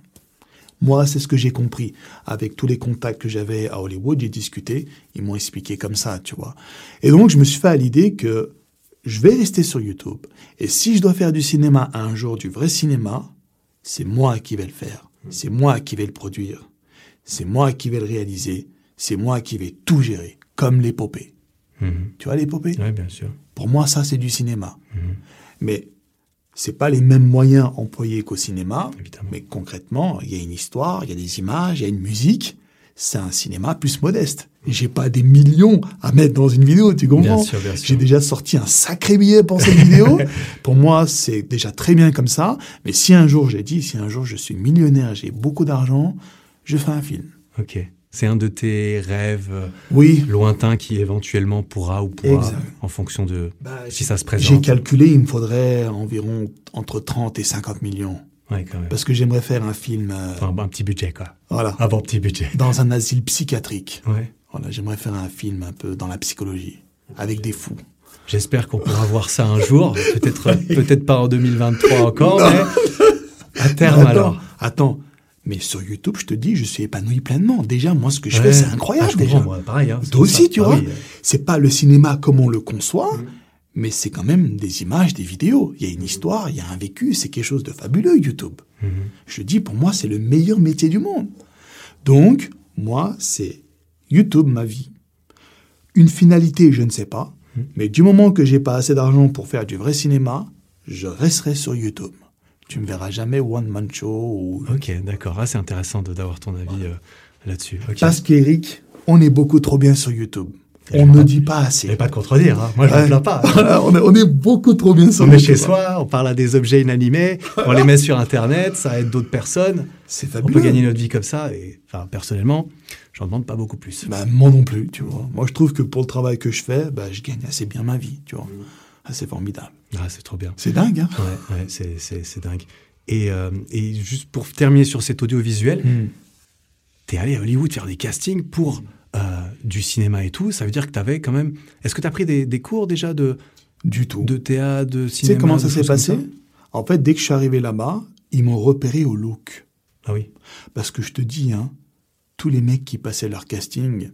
Moi, c'est ce que j'ai compris. Avec tous les contacts que j'avais à Hollywood, j'ai discuté, ils m'ont expliqué comme ça, tu vois. Et donc, je me suis fait à l'idée que je vais rester sur YouTube. Et si je dois faire du cinéma un jour, du vrai cinéma, c'est moi qui vais le faire. C'est moi qui vais le produire. C'est moi qui vais le réaliser. C'est moi qui vais tout gérer, comme l'épopée. Mhm. Tu vois l'épopée? Ouais, bien sûr. Pour moi, ça, c'est du cinéma. Mais c'est pas les mêmes moyens employés qu'au cinéma. Évidemment. Mais concrètement, il y a une histoire, il y a des images, il y a une musique. C'est un cinéma plus modeste. Et j'ai pas des millions à mettre dans une vidéo, tu comprends? J'ai déjà sorti un sacré billet pour cette vidéo. pour moi, c'est déjà très bien comme ça. Mais si un jour, j'ai dit, si un jour je suis millionnaire, j'ai beaucoup d'argent, je fais un film. Ok. C'est un de tes rêves euh, Oui. lointains qui éventuellement pourra ou pourra, Exact. en fonction de Bah, si ça se J'ai présente. calculé, il me faudrait environ entre 30 et 50 millions. Ouais, quand même. Parce que j'aimerais faire un film, euh, Enfin, un petit budget, quoi. voilà, Un bon petit budget. dans un asile psychiatrique. Ouais. Voilà, j'aimerais faire un film un peu dans la psychologie, avec des fous. J'espère qu'on pourra voir ça un jour. Peut-être, peut-être pas en 2023 encore, mais à terme attends, alors. attends, Mais sur YouTube, je te dis, je suis épanoui pleinement. Déjà, moi, ce que je Ouais. fais, c'est incroyable Ah, déjà. moi, pareil. Hein, Toi aussi, ça. tu Ah vois. oui. C'est pas le cinéma comme on le conçoit, Mm. mais c'est quand même des images, des vidéos. Il y a une histoire, il y a un vécu, c'est quelque chose de fabuleux, YouTube. Mhm. Je dis, pour moi, c'est le meilleur métier du monde. Donc, moi, c'est YouTube ma vie. Une finalité, je ne sais pas, Mm. mais du moment que j'ai pas assez d'argent pour faire du vrai cinéma, je resterai sur YouTube. Tu me verras jamais one man show ou Ok, d'accord. Ah, c'est intéressant d'avoir ton avis euh, là-dessus. Ok. parce qu'Eric, on est beaucoup trop bien sur YouTube. Et On je ne dit pas Je assez. vais pas te contredire. hein. Moi, je ne Ouais. plains pas. On, est, on est beaucoup trop bien sur On est chez soi, on parle à des objets inanimés, on les met sur Internet, ça aide d'autres personnes. C'est On fabuleux. peut gagner notre vie comme ça. Et enfin, personnellement, j'en demande pas beaucoup plus. Bah, moi non plus, tu vois. Moi, je trouve que pour le travail que je fais, bah, je gagne assez bien ma vie, tu vois. Ah, c'est formidable. Ah, c'est trop bien. C'est dingue, hein Ouais, ouais, c'est, dingue. Et, euh, et juste pour terminer sur cet audiovisuel, t'es allé à Hollywood faire des castings pour euh, du cinéma et tout. Ça veut dire que t'avais quand même. Est-ce que t'as pris des, des cours déjà de, Du tout. de théâtre, de tu cinéma sais comment ça s'est passé ça? En fait, dès que je suis arrivé là-bas, ils m'ont repéré au look. Ah oui. Parce que je te dis, hein, tous les mecs qui passaient leur casting,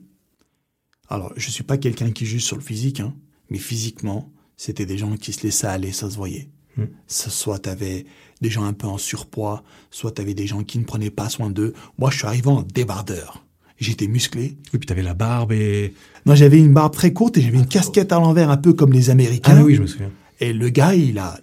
alors je suis pas quelqu'un qui juge sur le physique, hein, mais physiquement, c'était des gens qui se laissaient aller, ça se voyait. Hmm. Soit t'avais des gens un peu en surpoids, soit t'avais des gens qui ne prenaient pas soin d'eux. Moi, je suis arrivé en débardeur. J'étais musclé. Oui, puis t'avais la barbe et. Non, j'avais une barbe très courte et j'avais une casquette à l'envers, un peu comme les Américains. Ah oui, je me souviens. Et le gars, il a.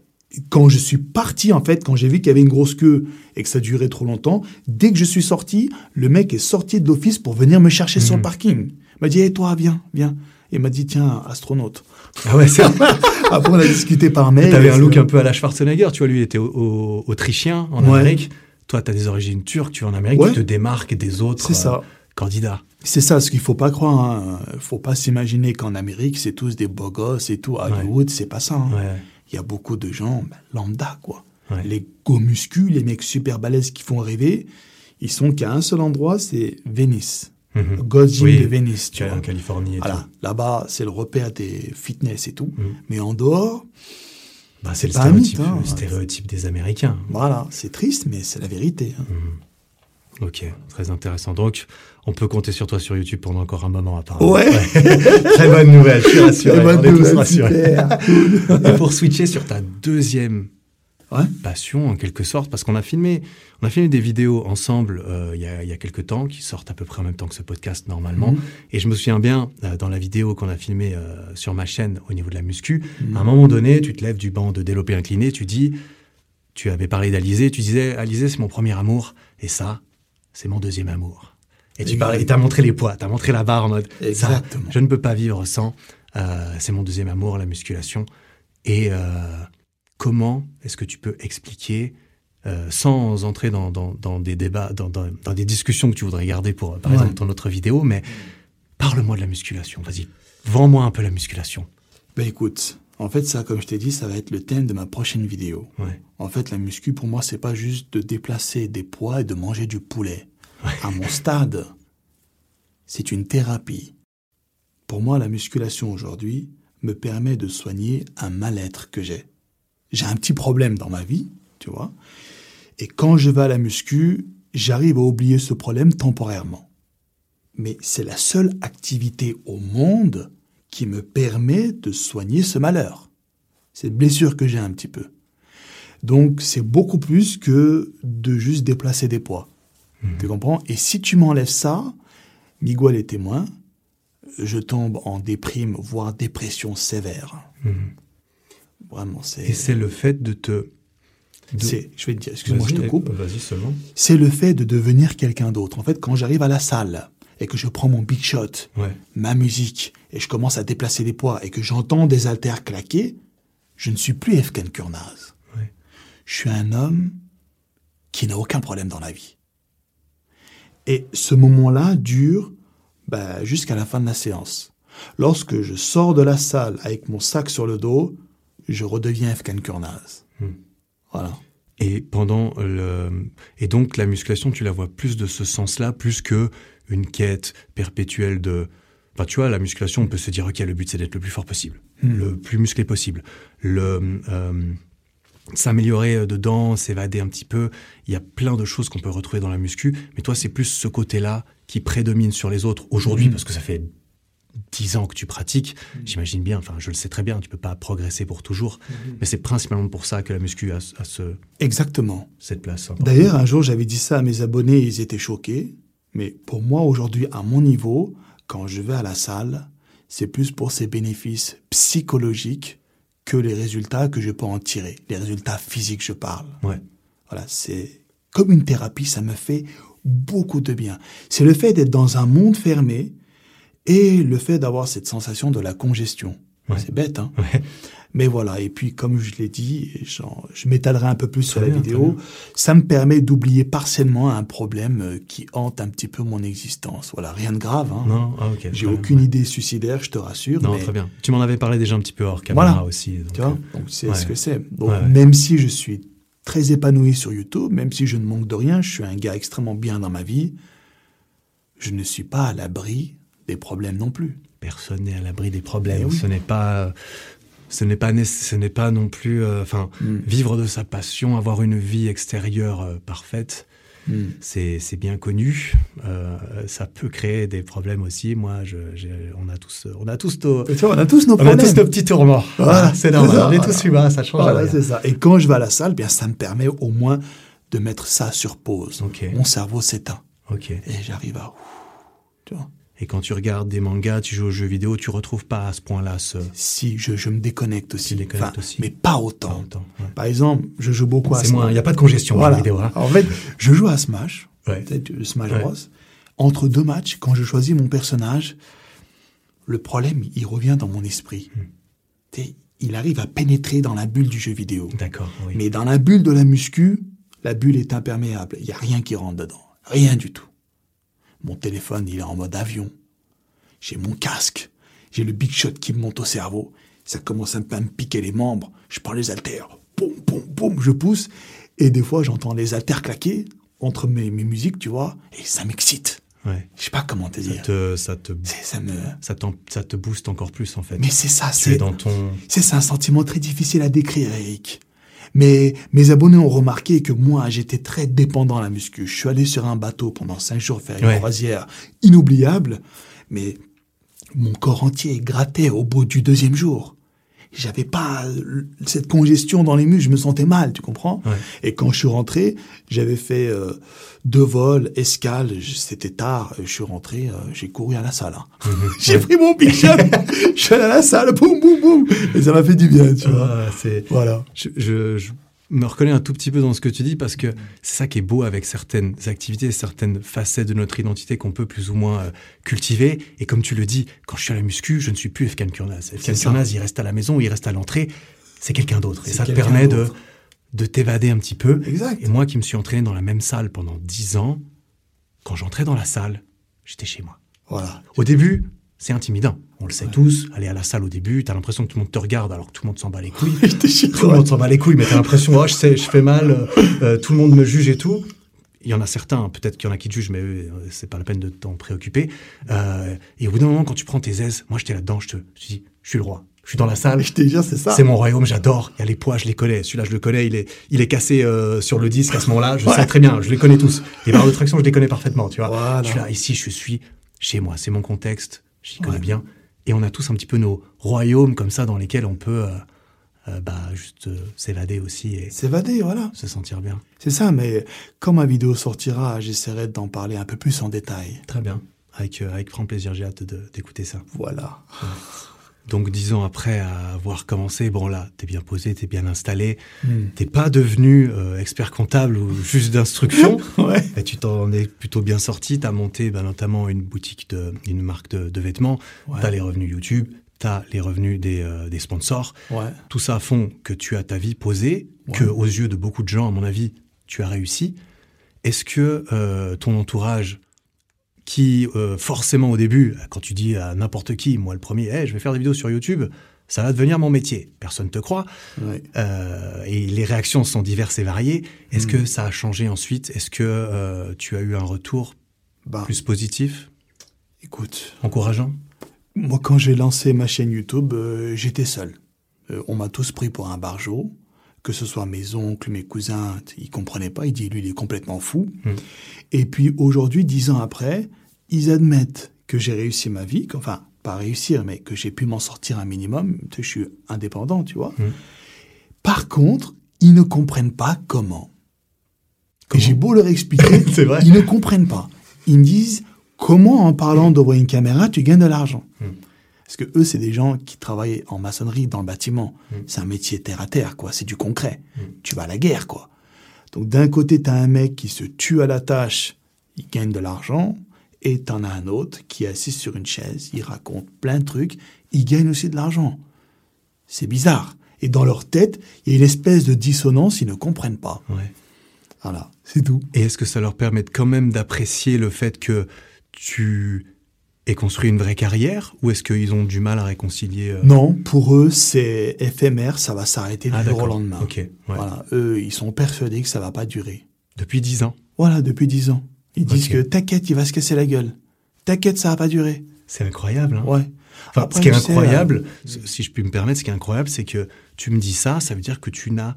Quand je suis parti, en fait, quand j'ai vu qu'il y avait une grosse queue et que ça durait trop longtemps, dès que je suis sorti, le mec est sorti de l'office pour venir me chercher sur Mhm. le parking. Il m'a dit, hey, toi, viens, viens. Il m'a dit, tiens, astronaute. Ah ouais, c'est Après, on a discuté par mail. T'avais un look un peu à la Schwarzenegger, tu vois, lui il était au- au- autrichien en Ouais. Amérique. Toi, t'as des origines turques, tu es en Amérique, Ouais. tu te démarques des autres C'est ça. euh, candidats. C'est ça, ce qu'il faut pas croire. Hein. Faut pas s'imaginer qu'en Amérique, c'est tous des beaux gosses et tout. À Ouais. Hollywood, c'est pas ça. hein. Il y a beaucoup de gens ben, lambda, quoi. Les go muscu, les mecs super balèzes qui font rêver, ils sont qu'à un seul endroit, c'est Mhm. Gold Gym Oui, de Venice, Tu vois. en Californie et Voilà, là-bas, c'est le repère des fitness et tout. Mhm. Mais en dehors. Bah, c'est le mythe, stéréotype, hein. le stéréotype des Américains. voilà, c'est triste, mais c'est la vérité. hein. Ok, très intéressant. Donc, on peut compter sur toi sur YouTube pendant encore un moment, apparemment. Ouais. très bonne nouvelle, je suis rassuré. Très bonne on est tous rassurés. Et pour switcher sur ta deuxième Ouais. passion, en quelque sorte, parce qu'on a filmé, on a filmé des vidéos ensemble euh, il y, a, y a quelques temps, qui sortent à peu près en même temps que ce podcast normalement. Mhm. Et je me souviens bien, euh, dans la vidéo qu'on a filmée euh, sur ma chaîne au niveau de la muscu, Mhm. à un moment donné, tu te lèves du banc de développé incliné, tu dis, tu avais parlé d'Alizé, tu disais, Alizé, c'est mon premier amour, et ça, c'est mon deuxième amour. Et tu parlais, t'as montré les poids, t'as montré la barre en mode, ça, je ne peux pas vivre sans, c'est mon deuxième amour, la musculation. Et comment est-ce que tu peux expliquer, euh, sans entrer dans, dans, dans des débats, dans, des discussions que tu voudrais garder pour, par Ouais. exemple, ton autre vidéo, mais parle-moi de la musculation, vas-y, vends-moi un peu la musculation. Ben écoute, en fait, ça, comme je t'ai dit, ça va être le thème de ma prochaine vidéo. Ouais. En fait, la muscu, pour moi, c'est pas juste de déplacer des poids et de manger du poulet. À mon stade, c'est une thérapie. Pour moi, la musculation aujourd'hui me permet de soigner un mal-être que j'ai. J'ai un petit problème dans ma vie, tu vois. Et quand je vais à la muscu, j'arrive à oublier ce problème temporairement. Mais c'est la seule activité au monde qui me permet de soigner ce malheur. Cette blessure que j'ai un petit peu. Donc, c'est beaucoup plus que de juste déplacer des poids. Tu comprends? Et si tu m'enlèves ça, Miguel est témoin, je tombe en déprime, voire dépression sévère. Vraiment, c'est... Et c'est le fait de te... de- c'est- Je vais te dire, excuse-moi, je te coupe. Vas-y seulement. C'est le fait de devenir quelqu'un d'autre. En fait, quand j'arrive à la salle et que je prends mon big shot, Ouais. ma musique, et je commence à déplacer des poids et que j'entends des haltères claquer, je ne suis plus Efken Kurnaz. Ouais. Je suis un homme qui n'a aucun problème dans la vie. Et ce moment-là dure bah, jusqu'à la fin de la séance. Lorsque je sors de la salle avec mon sac sur le dos, je redeviens Efken Kurnaz. Hmm. Voilà. Et pendant le et donc la musculation, tu la vois plus de ce sens-là, plus que une quête perpétuelle de. Enfin, tu vois, la musculation, on peut se dire ok, le but c'est d'être le plus fort possible, Hmm. le plus musclé possible, le euh, s'améliorer euh, dedans, s'évader un petit peu. Il y a plein de choses qu'on peut retrouver dans la muscu, mais toi, c'est plus ce côté-là qui prédomine sur les autres aujourd'hui, Mhm. parce que ça fait 10 ans que tu pratiques. J'imagine bien, enfin, je le sais très bien, tu peux pas progresser pour toujours, mais c'est principalement pour ça que la muscu a, a ce, Exactement. cette place. D'ailleurs, un jour, j'avais dit ça à mes abonnés, ils étaient choqués. Mais pour moi, aujourd'hui, à mon niveau, quand je vais à la salle, c'est plus pour ses bénéfices psychologiques que les résultats que je peux en tirer. Les résultats physiques, je parle. Ouais. Voilà, c'est comme une thérapie, ça me fait beaucoup de bien. C'est le fait d'être dans un monde fermé et le fait d'avoir cette sensation de la congestion. Ouais. C'est bête, hein Ouais. mais voilà, et puis comme je l'ai dit, je m'étalerai un peu plus sur la bien, vidéo, ça me permet d'oublier partiellement un problème euh, qui hante un petit peu mon existence. Voilà, rien de grave. Hein. Non, ah, ok. J'ai aucune bien. idée suicidaire, je te rassure. Non, mais, très bien. Tu m'en avais parlé déjà un petit peu hors caméra Voilà. aussi. donc, Tu vois, euh, donc c'est ouais. ce que c'est. Ouais. même si je suis très épanoui sur YouTube, même si je ne manque de rien, je suis un gars extrêmement bien dans ma vie, je ne suis pas à l'abri des problèmes non plus. personne n'est à l'abri des problèmes. Eh oui. Ce n'est pas, ce n'est pas, ce n'est pas non plus, euh, enfin, Mm. vivre de sa passion, avoir une vie extérieure euh, parfaite, Hmm. c'est, bien connu. Euh, ça peut créer des problèmes aussi. Moi, je, on a tous, on a tous nos, on a tous nos on a tous nos petits tourments. Voilà, c'est c'est normal. ça, on est voilà. tous humains. Ça change Voilà, rien. c'est ça. Et quand je vais à la salle, bien, ça me permet au moins de mettre ça sur pause. Mon cerveau s'éteint et j'arrive à. Tu vois. Et quand tu regardes des mangas, tu joues aux jeux vidéo, tu retrouves pas à ce point-là ce. Si je, je me déconnecte aussi. Enfin, aussi. Mais pas autant. Autant, ouais. Par exemple, je joue beaucoup à C'est Smash. moins. Il n'y a pas de congestion Voilà. dans la vidéo. Hein. En fait, je joue à Smash. Ouais. Smash Ouais. Bros. Entre deux matchs, quand je choisis mon personnage, le problème, il revient dans mon esprit. Hmm. Il arrive à pénétrer dans la bulle du jeu vidéo. D'accord. Oui. Mais dans la bulle de la muscu, la bulle est imperméable. Il n'y a rien qui rentre dedans. Rien du tout. Mon téléphone, il est en mode avion. J'ai mon casque. J'ai le big shot qui me monte au cerveau. Ça commence un peu à me piquer les membres. Je prends les haltères. Boum, boum, boum, je pousse. Et des fois, j'entends les haltères claquer entre mes, mes musiques, tu vois. Et ça m'excite. Ouais. Je sais pas comment te Ça dire. te, ça te, Ça me... ça, ça te booste encore plus en fait. Mais c'est ça, c'est... dans ton. C'est un sentiment très difficile à décrire, Eric. Mais mes abonnés ont remarqué que moi, j'étais très dépendant à la muscu. Je suis allé sur un bateau pendant cinq jours faire une Ouais. croisière inoubliable, mais mon corps entier grattait au bout du deuxième jour. J'avais pas cette congestion dans les muscles, je me sentais mal, tu comprends? Ouais. Et quand je suis rentré, j'avais fait euh, deux vols, escale, c'était tard, je suis rentré, euh, j'ai couru à la salle. hein. j'ai pris mon shot, je suis allé à la salle, boum, boum, boum, et ça m'a fait du bien, tu vois. Ah, c'est. Voilà. Je, je- je me reconnais un tout petit peu dans ce que tu dis parce que c'est ça qui est beau avec certaines activités, certaines facettes de notre identité qu'on peut plus ou moins euh, cultiver. Et comme tu le dis, quand je suis à la muscu, je ne suis plus Efkan Kurnaz. Efkan. Kurnaz, il reste à la maison, il reste à l'entrée. C'est quelqu'un d'autre. Et ça te permet de, de t'évader un petit peu. Exact. Et moi qui me suis entraîné dans la même salle pendant 10 ans, quand j'entrais dans la salle, j'étais chez moi. Voilà. Au début, c'est intimidant. On le sait tous. Aller à la salle au début, t'as l'impression que tout le monde te regarde alors que tout le monde s'en bat les couilles. Tout le monde s'en bat les couilles, mais t'as l'impression, oh, je sais, je fais mal, euh, euh, tout le monde me juge et tout. Il y en a certains, peut-être qu'il y en a qui te jugent, mais euh, c'est pas la peine de t'en préoccuper. Euh, et au bout d'un moment, quand tu prends tes aises, moi j'étais là-dedans, je te je dis, je suis le roi. Je suis dans la salle, Je te jure, c'est ça. c'est mon royaume, j'adore. Il y a les poids, je les connais. Celui-là, je le connais, il est, il est cassé euh, sur le disque à ce moment-là. Je sais très bien, je les connais tous. Les barres de traction, je les connais parfaitement, tu vois. Voilà. Je suis là, ici, je suis chez moi, c'est mon contexte, j'y connais Ouais. bien. Et on a tous un petit peu nos royaumes comme ça dans lesquels on peut euh, euh, bah, juste euh, s'évader aussi et S'évader, voilà. se sentir bien. C'est ça, mais quand ma vidéo sortira, j'essaierai d'en parler un peu plus en détail. Très bien. Avec, euh, avec grand plaisir, j'ai hâte d'écouter ça. Voilà. Donc, dix ans après avoir commencé, bon là, t'es bien posé, t'es bien installé. Hmm. T'es pas devenu euh, expert comptable ou juste d'instruction. Ouais. Et tu t'en es plutôt bien sorti. Tu as monté bah, notamment une boutique, de, une marque de, de vêtements. Ouais. Tu as les revenus YouTube, tu as les revenus des, euh, des sponsors. Ouais. Tout ça font que tu as ta vie posée, que aux yeux de beaucoup de gens, à mon avis, tu as réussi. Est-ce que euh, ton entourage, qui euh, forcément au début, quand tu dis à n'importe qui, moi le premier, Hey, je vais faire des vidéos sur YouTube, ça va devenir mon métier. Personne te croit. Ouais. Euh, et les réactions sont diverses et variées. Est-ce Mm. que ça a changé ensuite? Est-ce que euh, tu as eu un retour Bah, plus positif, écoute, encourageant? Moi, quand j'ai lancé ma chaîne YouTube, j'étais seul. On m'a tous pris pour un barjot. Que ce soit mes oncles, mes cousins, ils comprenaient pas. Ils disent, lui, il est complètement fou. Mm. Et puis aujourd'hui, dix ans après, ils admettent que j'ai réussi ma vie, enfin, pas réussir, mais que j'ai pu m'en sortir un minimum. Je suis indépendant, tu vois. Mm. Par contre, ils ne comprennent pas comment. Et j'ai beau leur expliquer, vrai. ils ne comprennent pas. Ils me disent comment, en parlant devant une caméra, tu gagnes de l'argent. Mm. Parce que eux, c'est des gens qui travaillent en maçonnerie dans le bâtiment. Mm. C'est un métier terre à terre, quoi. C'est du concret. Tu vas à la guerre, quoi. Donc d'un côté, tu as un mec qui se tue à la tâche, il gagne de l'argent, et t'en as un autre qui est assis sur une chaise, il raconte plein de trucs, il gagne aussi de l'argent. C'est bizarre. Et dans leur tête, il y a une espèce de dissonance, ils ne comprennent pas. Ouais. Voilà, c'est tout. Et est-ce que ça leur permet quand même d'apprécier le fait que tu aies construit une vraie carrière ou est-ce qu'ils ont du mal à réconcilier euh, Non, pour eux, c'est éphémère, ça va s'arrêter du Ah, jour au lendemain. Ok, ouais. Voilà, eux, ils sont persuadés que ça va pas durer. Depuis dix ans. Voilà, depuis dix ans. Ils disent que t'inquiète, il va se casser la gueule. T'inquiète, ça va pas durer. C'est incroyable. Hein Ouais. Enfin, Après, ce qui est sais, incroyable, euh, si je puis me permettre, ce qui est incroyable, c'est que tu me dis ça, ça veut dire que tu n'as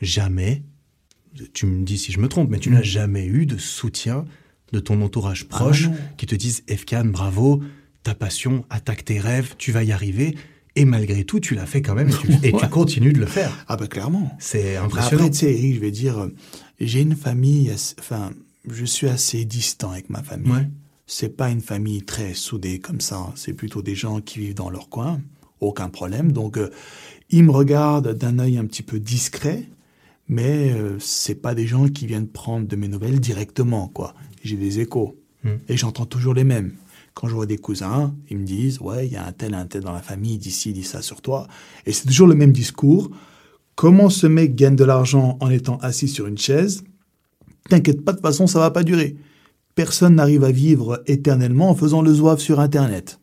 jamais, tu me dis si je me trompe, mais tu Mm. n'as jamais eu de soutien de ton entourage proche Ah qui te disent Efkan, bravo, ta passion, attaque tes rêves, tu vas y arriver. Et malgré tout, tu l'as fait quand même et, tu, et tu Ouais. continues de le faire. Ah bah clairement. C'est Mais impressionnant. Après, tu sais, Eric, je vais dire, euh, j'ai une famille, enfin, je suis assez distant avec ma famille. Ouais. C'est pas une famille très soudée comme ça. C'est plutôt des gens qui vivent dans leur coin. Aucun problème. Donc, euh, ils me regardent d'un œil un petit peu discret, mais euh, c'est pas des gens qui viennent prendre de mes nouvelles directement, quoi. J'ai des échos. Hmm. Et j'entends toujours les mêmes. Quand je vois des cousins, ils me disent, ouais, il y a un tel, un tel dans la famille, il dit ça sur toi. Et c'est toujours le même discours. Comment ce mec gagne de l'argent en étant assis sur une chaise? T'inquiète pas, de toute façon, ça va pas durer. Personne n'arrive à vivre éternellement en faisant le zouave sur Internet.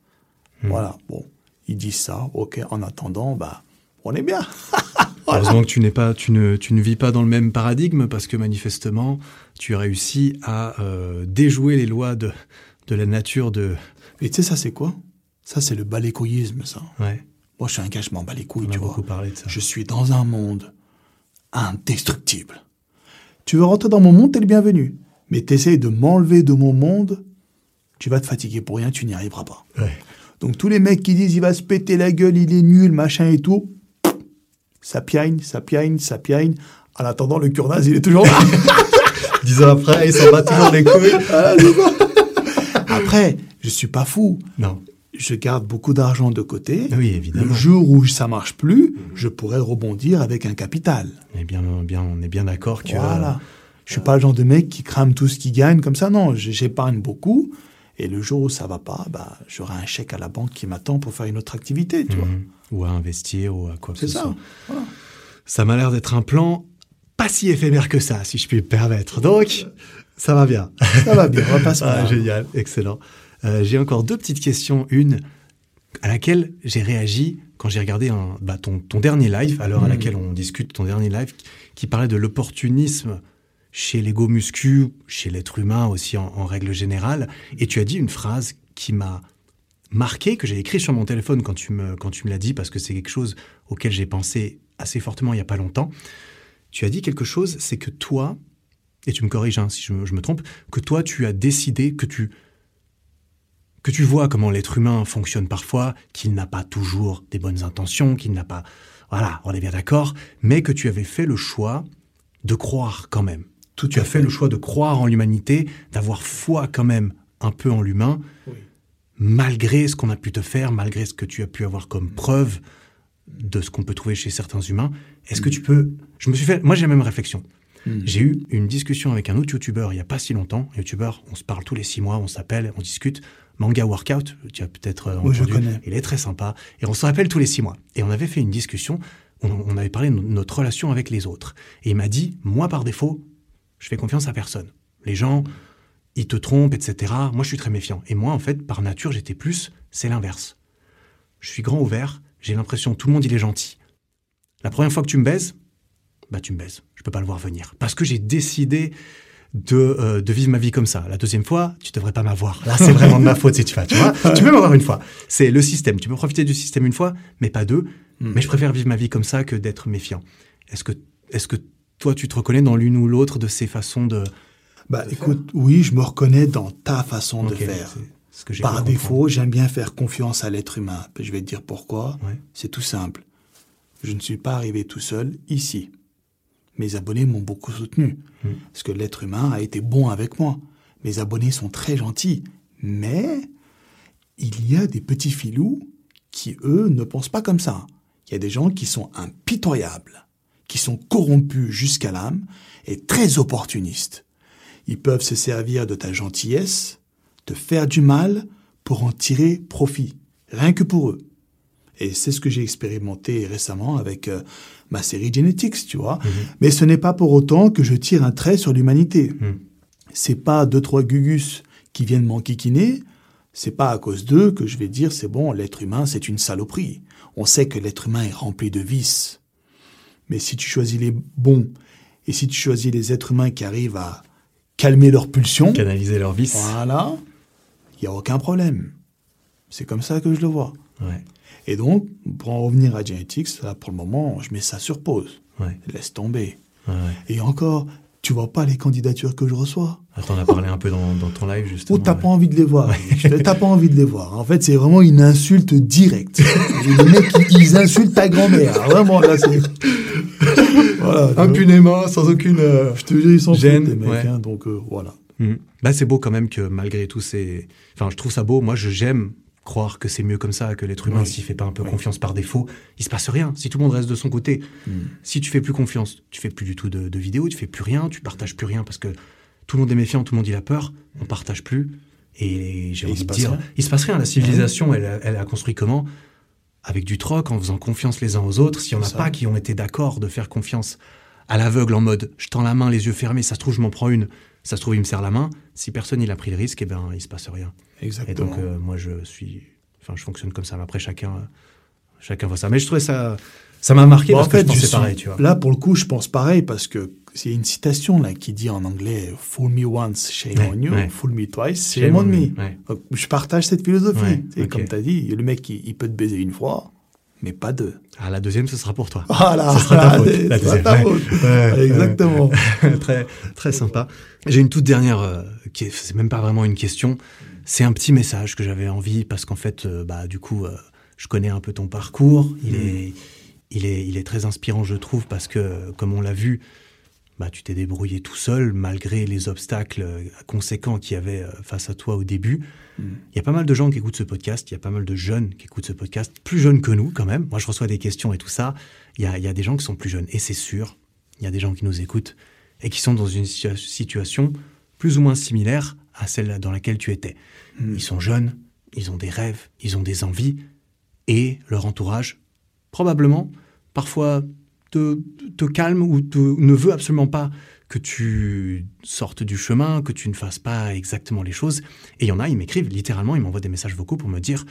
Voilà, bon, ils disent ça, ok, en attendant, bah, on est bien. Heureusement que tu n'es pas, tu ne, tu ne vis pas dans le même paradigme parce que manifestement, tu as réussi à euh, déjouer les lois de, de la nature de. Et tu sais, ça, c'est quoi? Ça, c'est le balécouillisme, ça. Ouais, Moi, je suis un gars, je m'en bats les couilles, on a tu vois. beaucoup parlé de ça. Je suis dans un monde indestructible. Tu veux rentrer dans mon monde, t'es le bienvenu. Mais t'essayes de m'enlever de mon monde, tu vas te fatiguer pour rien, tu n'y arriveras pas. Ouais. Donc tous les mecs qui disent il va se péter la gueule, il est nul, machin et tout, ça piagne, ça piagne, ça piagne. En attendant, le cure il est toujours là. Dix ans après, il s'en bat toujours les couilles. Ça. Après, je suis pas fou. Non. Je garde beaucoup d'argent de côté. Oui, Le évidemment. jour où ça marche plus, je pourrais rebondir avec un capital. On est bien, bien, on est bien d'accord que. Voilà. Je suis pas le genre de mec qui crame tout ce qu'il gagne comme ça. Non, j'épargne beaucoup. Et le jour où ça va pas, bah, j'aurai un chèque à la banque qui m'attend pour faire une autre activité, tu vois. Ou à investir ou à quoi que C'est ce ça. soit. Voilà. Ça m'a l'air d'être un plan pas si éphémère que ça, si je puis me permettre. Donc, ça va bien. Ça va bien, on va pas se Ah, génial, excellent. Euh, j'ai encore deux petites questions. Une à laquelle j'ai réagi quand j'ai regardé un, bah, ton, ton dernier live, à l'heure à Mhm. laquelle on discute, ton dernier live, qui, qui parlait de l'opportunisme chez l'ego muscu, chez l'être humain aussi en, en règle générale. Et tu as dit une phrase qui m'a marqué, que j'ai écrit sur mon téléphone quand tu me, quand tu me l'as dit, parce que c'est quelque chose auquel j'ai pensé assez fortement il n'y a pas longtemps. Tu as dit quelque chose, c'est que toi, et tu me corriges hein, si je me, je me trompe, que toi tu as décidé que tu que tu vois comment l'être humain fonctionne parfois, qu'il n'a pas toujours des bonnes intentions, qu'il n'a pas, voilà, on est bien d'accord, mais que tu avais fait le choix de croire quand même. Tout Tu as fait le choix de croire en l'humanité, d'avoir foi quand même un peu en l'humain, Oui. Malgré ce qu'on a pu te faire, malgré ce que tu as pu avoir comme preuve de ce qu'on peut trouver chez certains humains. Est-ce que tu peux... Je me suis fait... Moi, j'ai la même réflexion. Mm. J'ai eu une discussion avec un autre youtubeur il n'y a pas si longtemps. Youtubeur, on se parle tous les six mois, on s'appelle, on discute. Manga Workout, tu as peut-être euh, Oui, je entendu. connais. Il est très sympa. Et on se rappelle tous les six mois. Et on avait fait une discussion, on, on avait parlé de no- notre relation avec les autres. Et il m'a dit, moi par défaut, je fais confiance à personne. Les gens, ils te trompent, etc. Moi, je suis très méfiant. Et moi, en fait, par nature, j'étais plus, c'est l'inverse. Je suis grand ouvert, j'ai l'impression tout le monde, il est gentil. La première fois que tu me baises, bah tu me baises. Je peux pas le voir venir. Parce que j'ai décidé de, euh, de vivre ma vie comme ça. La deuxième fois, tu devrais pas m'avoir. Là, c'est vraiment de ma faute si tu vas, tu vois. Tu peux m'avoir une fois. C'est le système. Tu peux profiter du système une fois, mais pas deux. Mm. Mais je préfère vivre ma vie comme ça que d'être méfiant. Est-ce que, est-ce que toi, tu te reconnais dans l'une ou l'autre de ces façons de. Bah écoute, oui, je me reconnais dans ta façon de faire. ce que Par défaut, j'aime bien faire confiance à l'être humain. Je vais te dire pourquoi. Ouais. C'est tout simple. Je ne suis pas arrivé tout seul ici. Mes abonnés m'ont beaucoup soutenu. Hmm. Parce que l'être humain a été bon avec moi. Mes abonnés sont très gentils. Mais il y a des petits filous qui, eux, ne pensent pas comme ça. Il y a des gens qui sont impitoyables, qui sont corrompus jusqu'à l'âme et très opportunistes. Ils peuvent se servir de ta gentillesse, te faire du mal pour en tirer profit, rien que pour eux. Et c'est ce que j'ai expérimenté récemment avec euh, ma série Genetics, tu vois. Mais ce n'est pas pour autant que je tire un trait sur l'humanité. Mhm. C'est pas deux trois gugus qui viennent m'enquiquiner. C'est pas à cause d'eux que je vais dire c'est bon, l'être humain c'est une saloperie. On sait que l'être humain est rempli de vices. Mais si tu choisis les bons et si tu choisis les êtres humains qui arrivent à calmer leurs pulsions, Canaliser leur vice. voilà, il n'y a aucun problème. C'est comme ça que je le vois. Ouais. Et donc, pour en revenir à Genetics, là, pour le moment, je mets ça sur pause. Ouais. Laisse tomber. ouais. Et encore, tu vois pas les candidatures que je reçois. Attends, on a parlé un peu dans, dans ton live, justement. Ou t'as pas envie de les voir. T'as pas envie de les voir. En fait, c'est vraiment une insulte directe. les mecs, ils insultent ta grand-mère. Vraiment, là, c'est... voilà. Impunément, sans aucune. euh, Je te jure, ils sont Gêne, les mecs. ouais. hein, donc, euh, voilà. Mhm. Bah, c'est beau quand même que malgré tout ces. Enfin, je trouve ça beau. Moi, je j'aime croire que c'est mieux comme ça, que l'être humain, Oui. s'il fait pas un peu Oui. confiance par défaut, il se passe rien. Si tout le monde reste de son côté, Hmm. si tu fais plus confiance, tu fais plus du tout de, de vidéos, tu fais plus rien, tu partages plus rien parce que tout le monde est méfiant, tout le monde il a peur, on partage plus. Et j'ai envie de dire, rien. il se passe rien. La civilisation, elle, a- elle a construit comment? Avec du troc, en faisant confiance les uns aux autres. S'il y en a ça. pas qui ont été d'accord de faire confiance à l'aveugle en mode je tends la main, les yeux fermés, ça se trouve, je m'en prends une, ça se trouve, il me serre la main. Si personne il a pris le risque, eh ben, il se passe rien. Et Exactement. donc, euh, moi, je suis. Enfin, je fonctionne comme ça. Mais après, chacun, euh, chacun voit ça. Mais je trouvais ça. Ça m'a marqué Bon, parce en que fait, je pensais je suis- pareil, tu vois. Là, pour le coup, je pense pareil parce que c'est une citation là qui dit en anglais "Fool me once, shame Ouais, on you. ouais. Fool me twice, Shame shame on me." me, ouais. Donc, je partage cette philosophie. Et comme tu as dit, le mec, il, il peut te baiser une fois, mais pas deux. Ah, la deuxième, ce sera pour toi. Voilà, Ce sera ta faute, la deuxième, ta ouais. faute. Ouais, ouais, Exactement. très, très sympa. J'ai une toute dernière, euh, qui est, c'est même pas vraiment une question. C'est un petit message que j'avais envie parce qu'en fait, euh, bah, du coup, euh, je connais un peu ton parcours. Il est, il est, il est très inspirant, je trouve, parce que, comme on l'a vu, bah, tu t'es débrouillé tout seul malgré les obstacles euh, conséquents qu'il y avait euh, face à toi au début. Il y a pas mal de gens qui écoutent ce podcast, il y a pas mal de jeunes qui écoutent ce podcast, plus jeunes que nous quand même. Moi, je reçois des questions et tout ça. Il y a, il y a des gens qui sont plus jeunes. Et c'est sûr, il y a des gens qui nous écoutent et qui sont dans une situa- situation plus ou moins similaire à celle dans laquelle tu étais. Ils sont jeunes, ils ont des rêves, ils ont des envies, et leur entourage, probablement, parfois te, te calme ou te, ne veut absolument pas que tu sortes du chemin, que tu ne fasses pas exactement les choses. Et il y en a, ils m'écrivent littéralement, ils m'envoient des messages vocaux pour me dire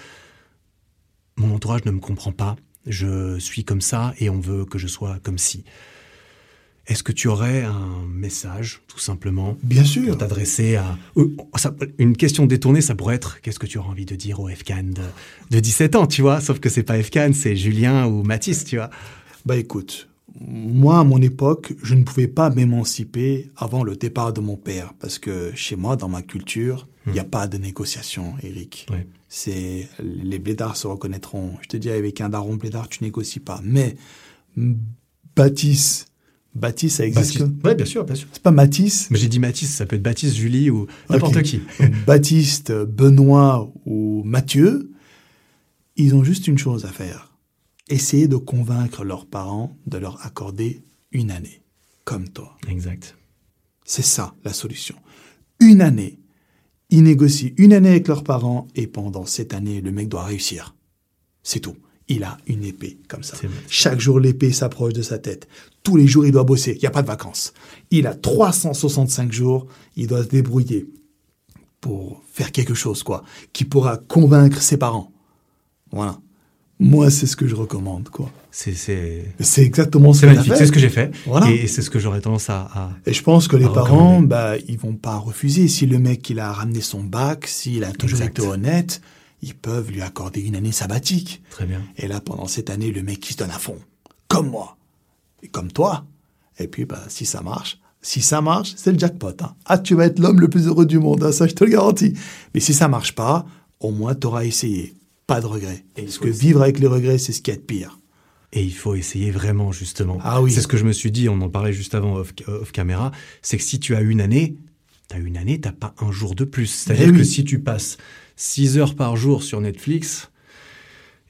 Mon entourage ne me comprend pas, je suis comme ça et on veut que je sois comme si. Est-ce que tu aurais un message, tout simplement, Bien sûr. pour t'adresser à... Euh, une question détournée, ça pourrait être qu'est-ce que tu auras envie de dire au FCAN de, de 17 ans, tu vois? Sauf que c'est pas FCAN, c'est Julien ou Mathis, tu vois Bah écoute, moi à mon époque, je ne pouvais pas m'émanciper avant le départ de mon père parce que chez moi, dans ma culture, il n'y a pas de négociation, Eric. C'est les blédards se reconnaîtront. Je te dis avec un daron blédard, tu négocies pas. Mais Baptiste, Baptiste, ça existe. Ouais, bien sûr, bien sûr. C'est pas Matisse? Mais j'ai dit Mathis, ça peut être Baptiste, Julie ou n'importe qui. Baptiste, Benoît ou Mathieu, ils ont juste une chose à faire. Essayer de convaincre leurs parents de leur accorder une année, comme toi. Exact. C'est ça la solution. Une année. Ils négocient une année avec leurs parents et pendant cette année, le mec doit réussir. C'est tout. Il a une épée comme ça. Chaque jour, l'épée s'approche de sa tête. Tous les jours, il doit bosser. Il n'y a pas de vacances. Il a 365 jours. Il doit se débrouiller pour faire quelque chose, quoi, qui pourra convaincre ses parents. Voilà. Moi, c'est ce que je recommande, quoi. C'est exactement ce c'est que magnifique, c'est ce que j'ai fait. Voilà. Et c'est ce que j'aurais tendance à, à- Et je pense que les parents, bah, ils vont pas refuser. Si le mec, il a ramené son bac, s'il a toujours Exact. été honnête, ils peuvent lui accorder une année sabbatique. Très bien. Et là, pendant cette année, le mec, il se donne à fond. Comme moi. Et comme toi. Et puis, bah, si ça marche, si ça marche, c'est le jackpot. hein. Ah, tu vas être l'homme le plus heureux du monde, hein, ça je te le garantis. Mais si ça marche pas, au moins tu auras essayé. Pas de regrets. Et Parce que vivre avec les regrets, c'est ce qui est de pire. Et il faut essayer vraiment, justement. Ah oui. C'est ce que je me suis dit, on en parlait juste avant off, off caméra, c'est que si tu as une année, t'as une année, t'as pas un jour de plus. C'est-à-dire Eh que oui. si tu passes 6 heures par jour sur Netflix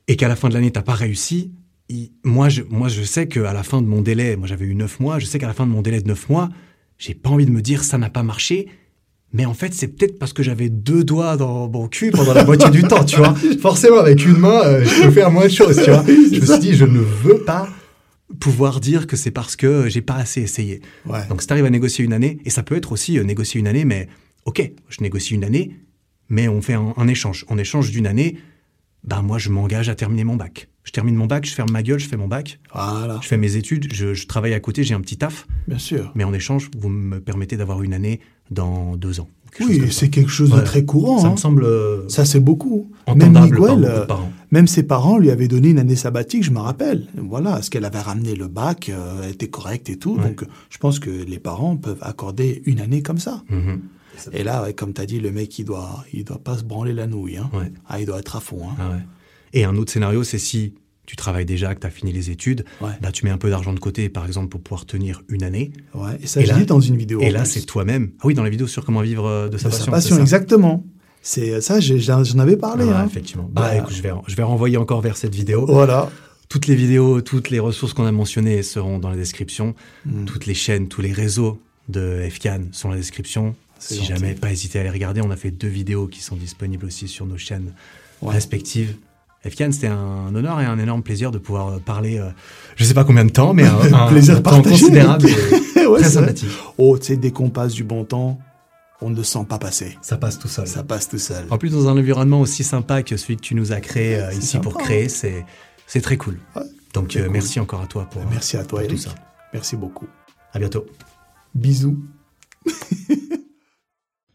et qu'à la fin de l'année, t'as pas réussi, il- moi, je, moi, je sais qu'à la fin de mon délai, moi j'avais eu 9 mois, je sais qu'à la fin de mon délai de 9 mois, j'ai pas envie de me dire ça n'a pas marché. Mais en fait, c'est peut-être parce que j'avais deux doigts dans mon cul pendant la moitié du temps, tu vois. Forcément, avec une main, euh, je peux faire moins de choses, tu vois. Je me suis dit, je ne veux pas pouvoir dire que c'est parce que j'ai pas assez essayé. Ouais. Donc, si tu arrives à négocier une année, et ça peut être aussi euh, négocier une année, mais ok, je négocie une année, mais on fait un, un échange. En échange d'une année, ben moi, je m'engage à terminer mon bac. Je termine mon bac, je ferme ma gueule, je fais mon bac, Voilà, je fais mes études, je, je travaille à côté, j'ai un petit taf, bien sûr. mais en échange, vous me permettez d'avoir une année dans deux ans. Oui, c'est quelque chose de très courant. Ça hein. me semble euh, Ça, c'est beaucoup. Même Miguel, euh, parents. même ses parents lui avaient donné une année sabbatique, je me rappelle. Voilà, ce qu'elle avait ramené le bac, euh, elle était correcte et tout. Ouais. Donc, je pense que les parents peuvent accorder une année comme ça. Mhm. Et là, ouais, comme tu as dit, le mec, il doit, il doit pas se branler la nouille. Hein. Ouais. Ah, il doit être à fond. Hein. Ah. Et un autre scénario, c'est si tu travailles déjà, que tu as fini les études, Ouais. bah, tu mets un peu d'argent de côté, par exemple, pour pouvoir tenir une année. Ouais. Et ça, Et je là- dis dans une vidéo. Et là, c'est toi-même. Ah oui, dans la vidéo sur comment vivre euh, de sa de passion. sa passion, exactement. C'est ça, j'en avais parlé. Ah hein. effectivement. Bah, Bah, écoute, je vais, je vais renvoyer encore vers cette vidéo. Voilà. Toutes les vidéos, toutes les ressources qu'on a mentionnées seront dans la description. Mm. Toutes les chaînes, tous les réseaux de FCAN sont dans la description. Si gentil. jamais, pas hésiter à les regarder. On a fait deux vidéos qui sont disponibles aussi sur nos chaînes Ouais. respectives. C'était un honneur et un énorme plaisir de pouvoir euh, parler, euh, je sais pas combien de temps, mais un, un- Plaisir un temps considérable et Ouais, très vrai. sympathique. Oh, tu sais, dès qu'on passe du bon temps, on ne le sent pas passer. Ça passe tout seul. Ça passe tout seul. En plus, dans un environnement aussi sympa que celui que tu nous as créé euh, ici sympa, pour hein. créer, c'est c'est très cool. Ouais, Donc euh, cool. merci encore à toi pour, Merci à toi, pour tout ça. Merci beaucoup. À bientôt. Bisous.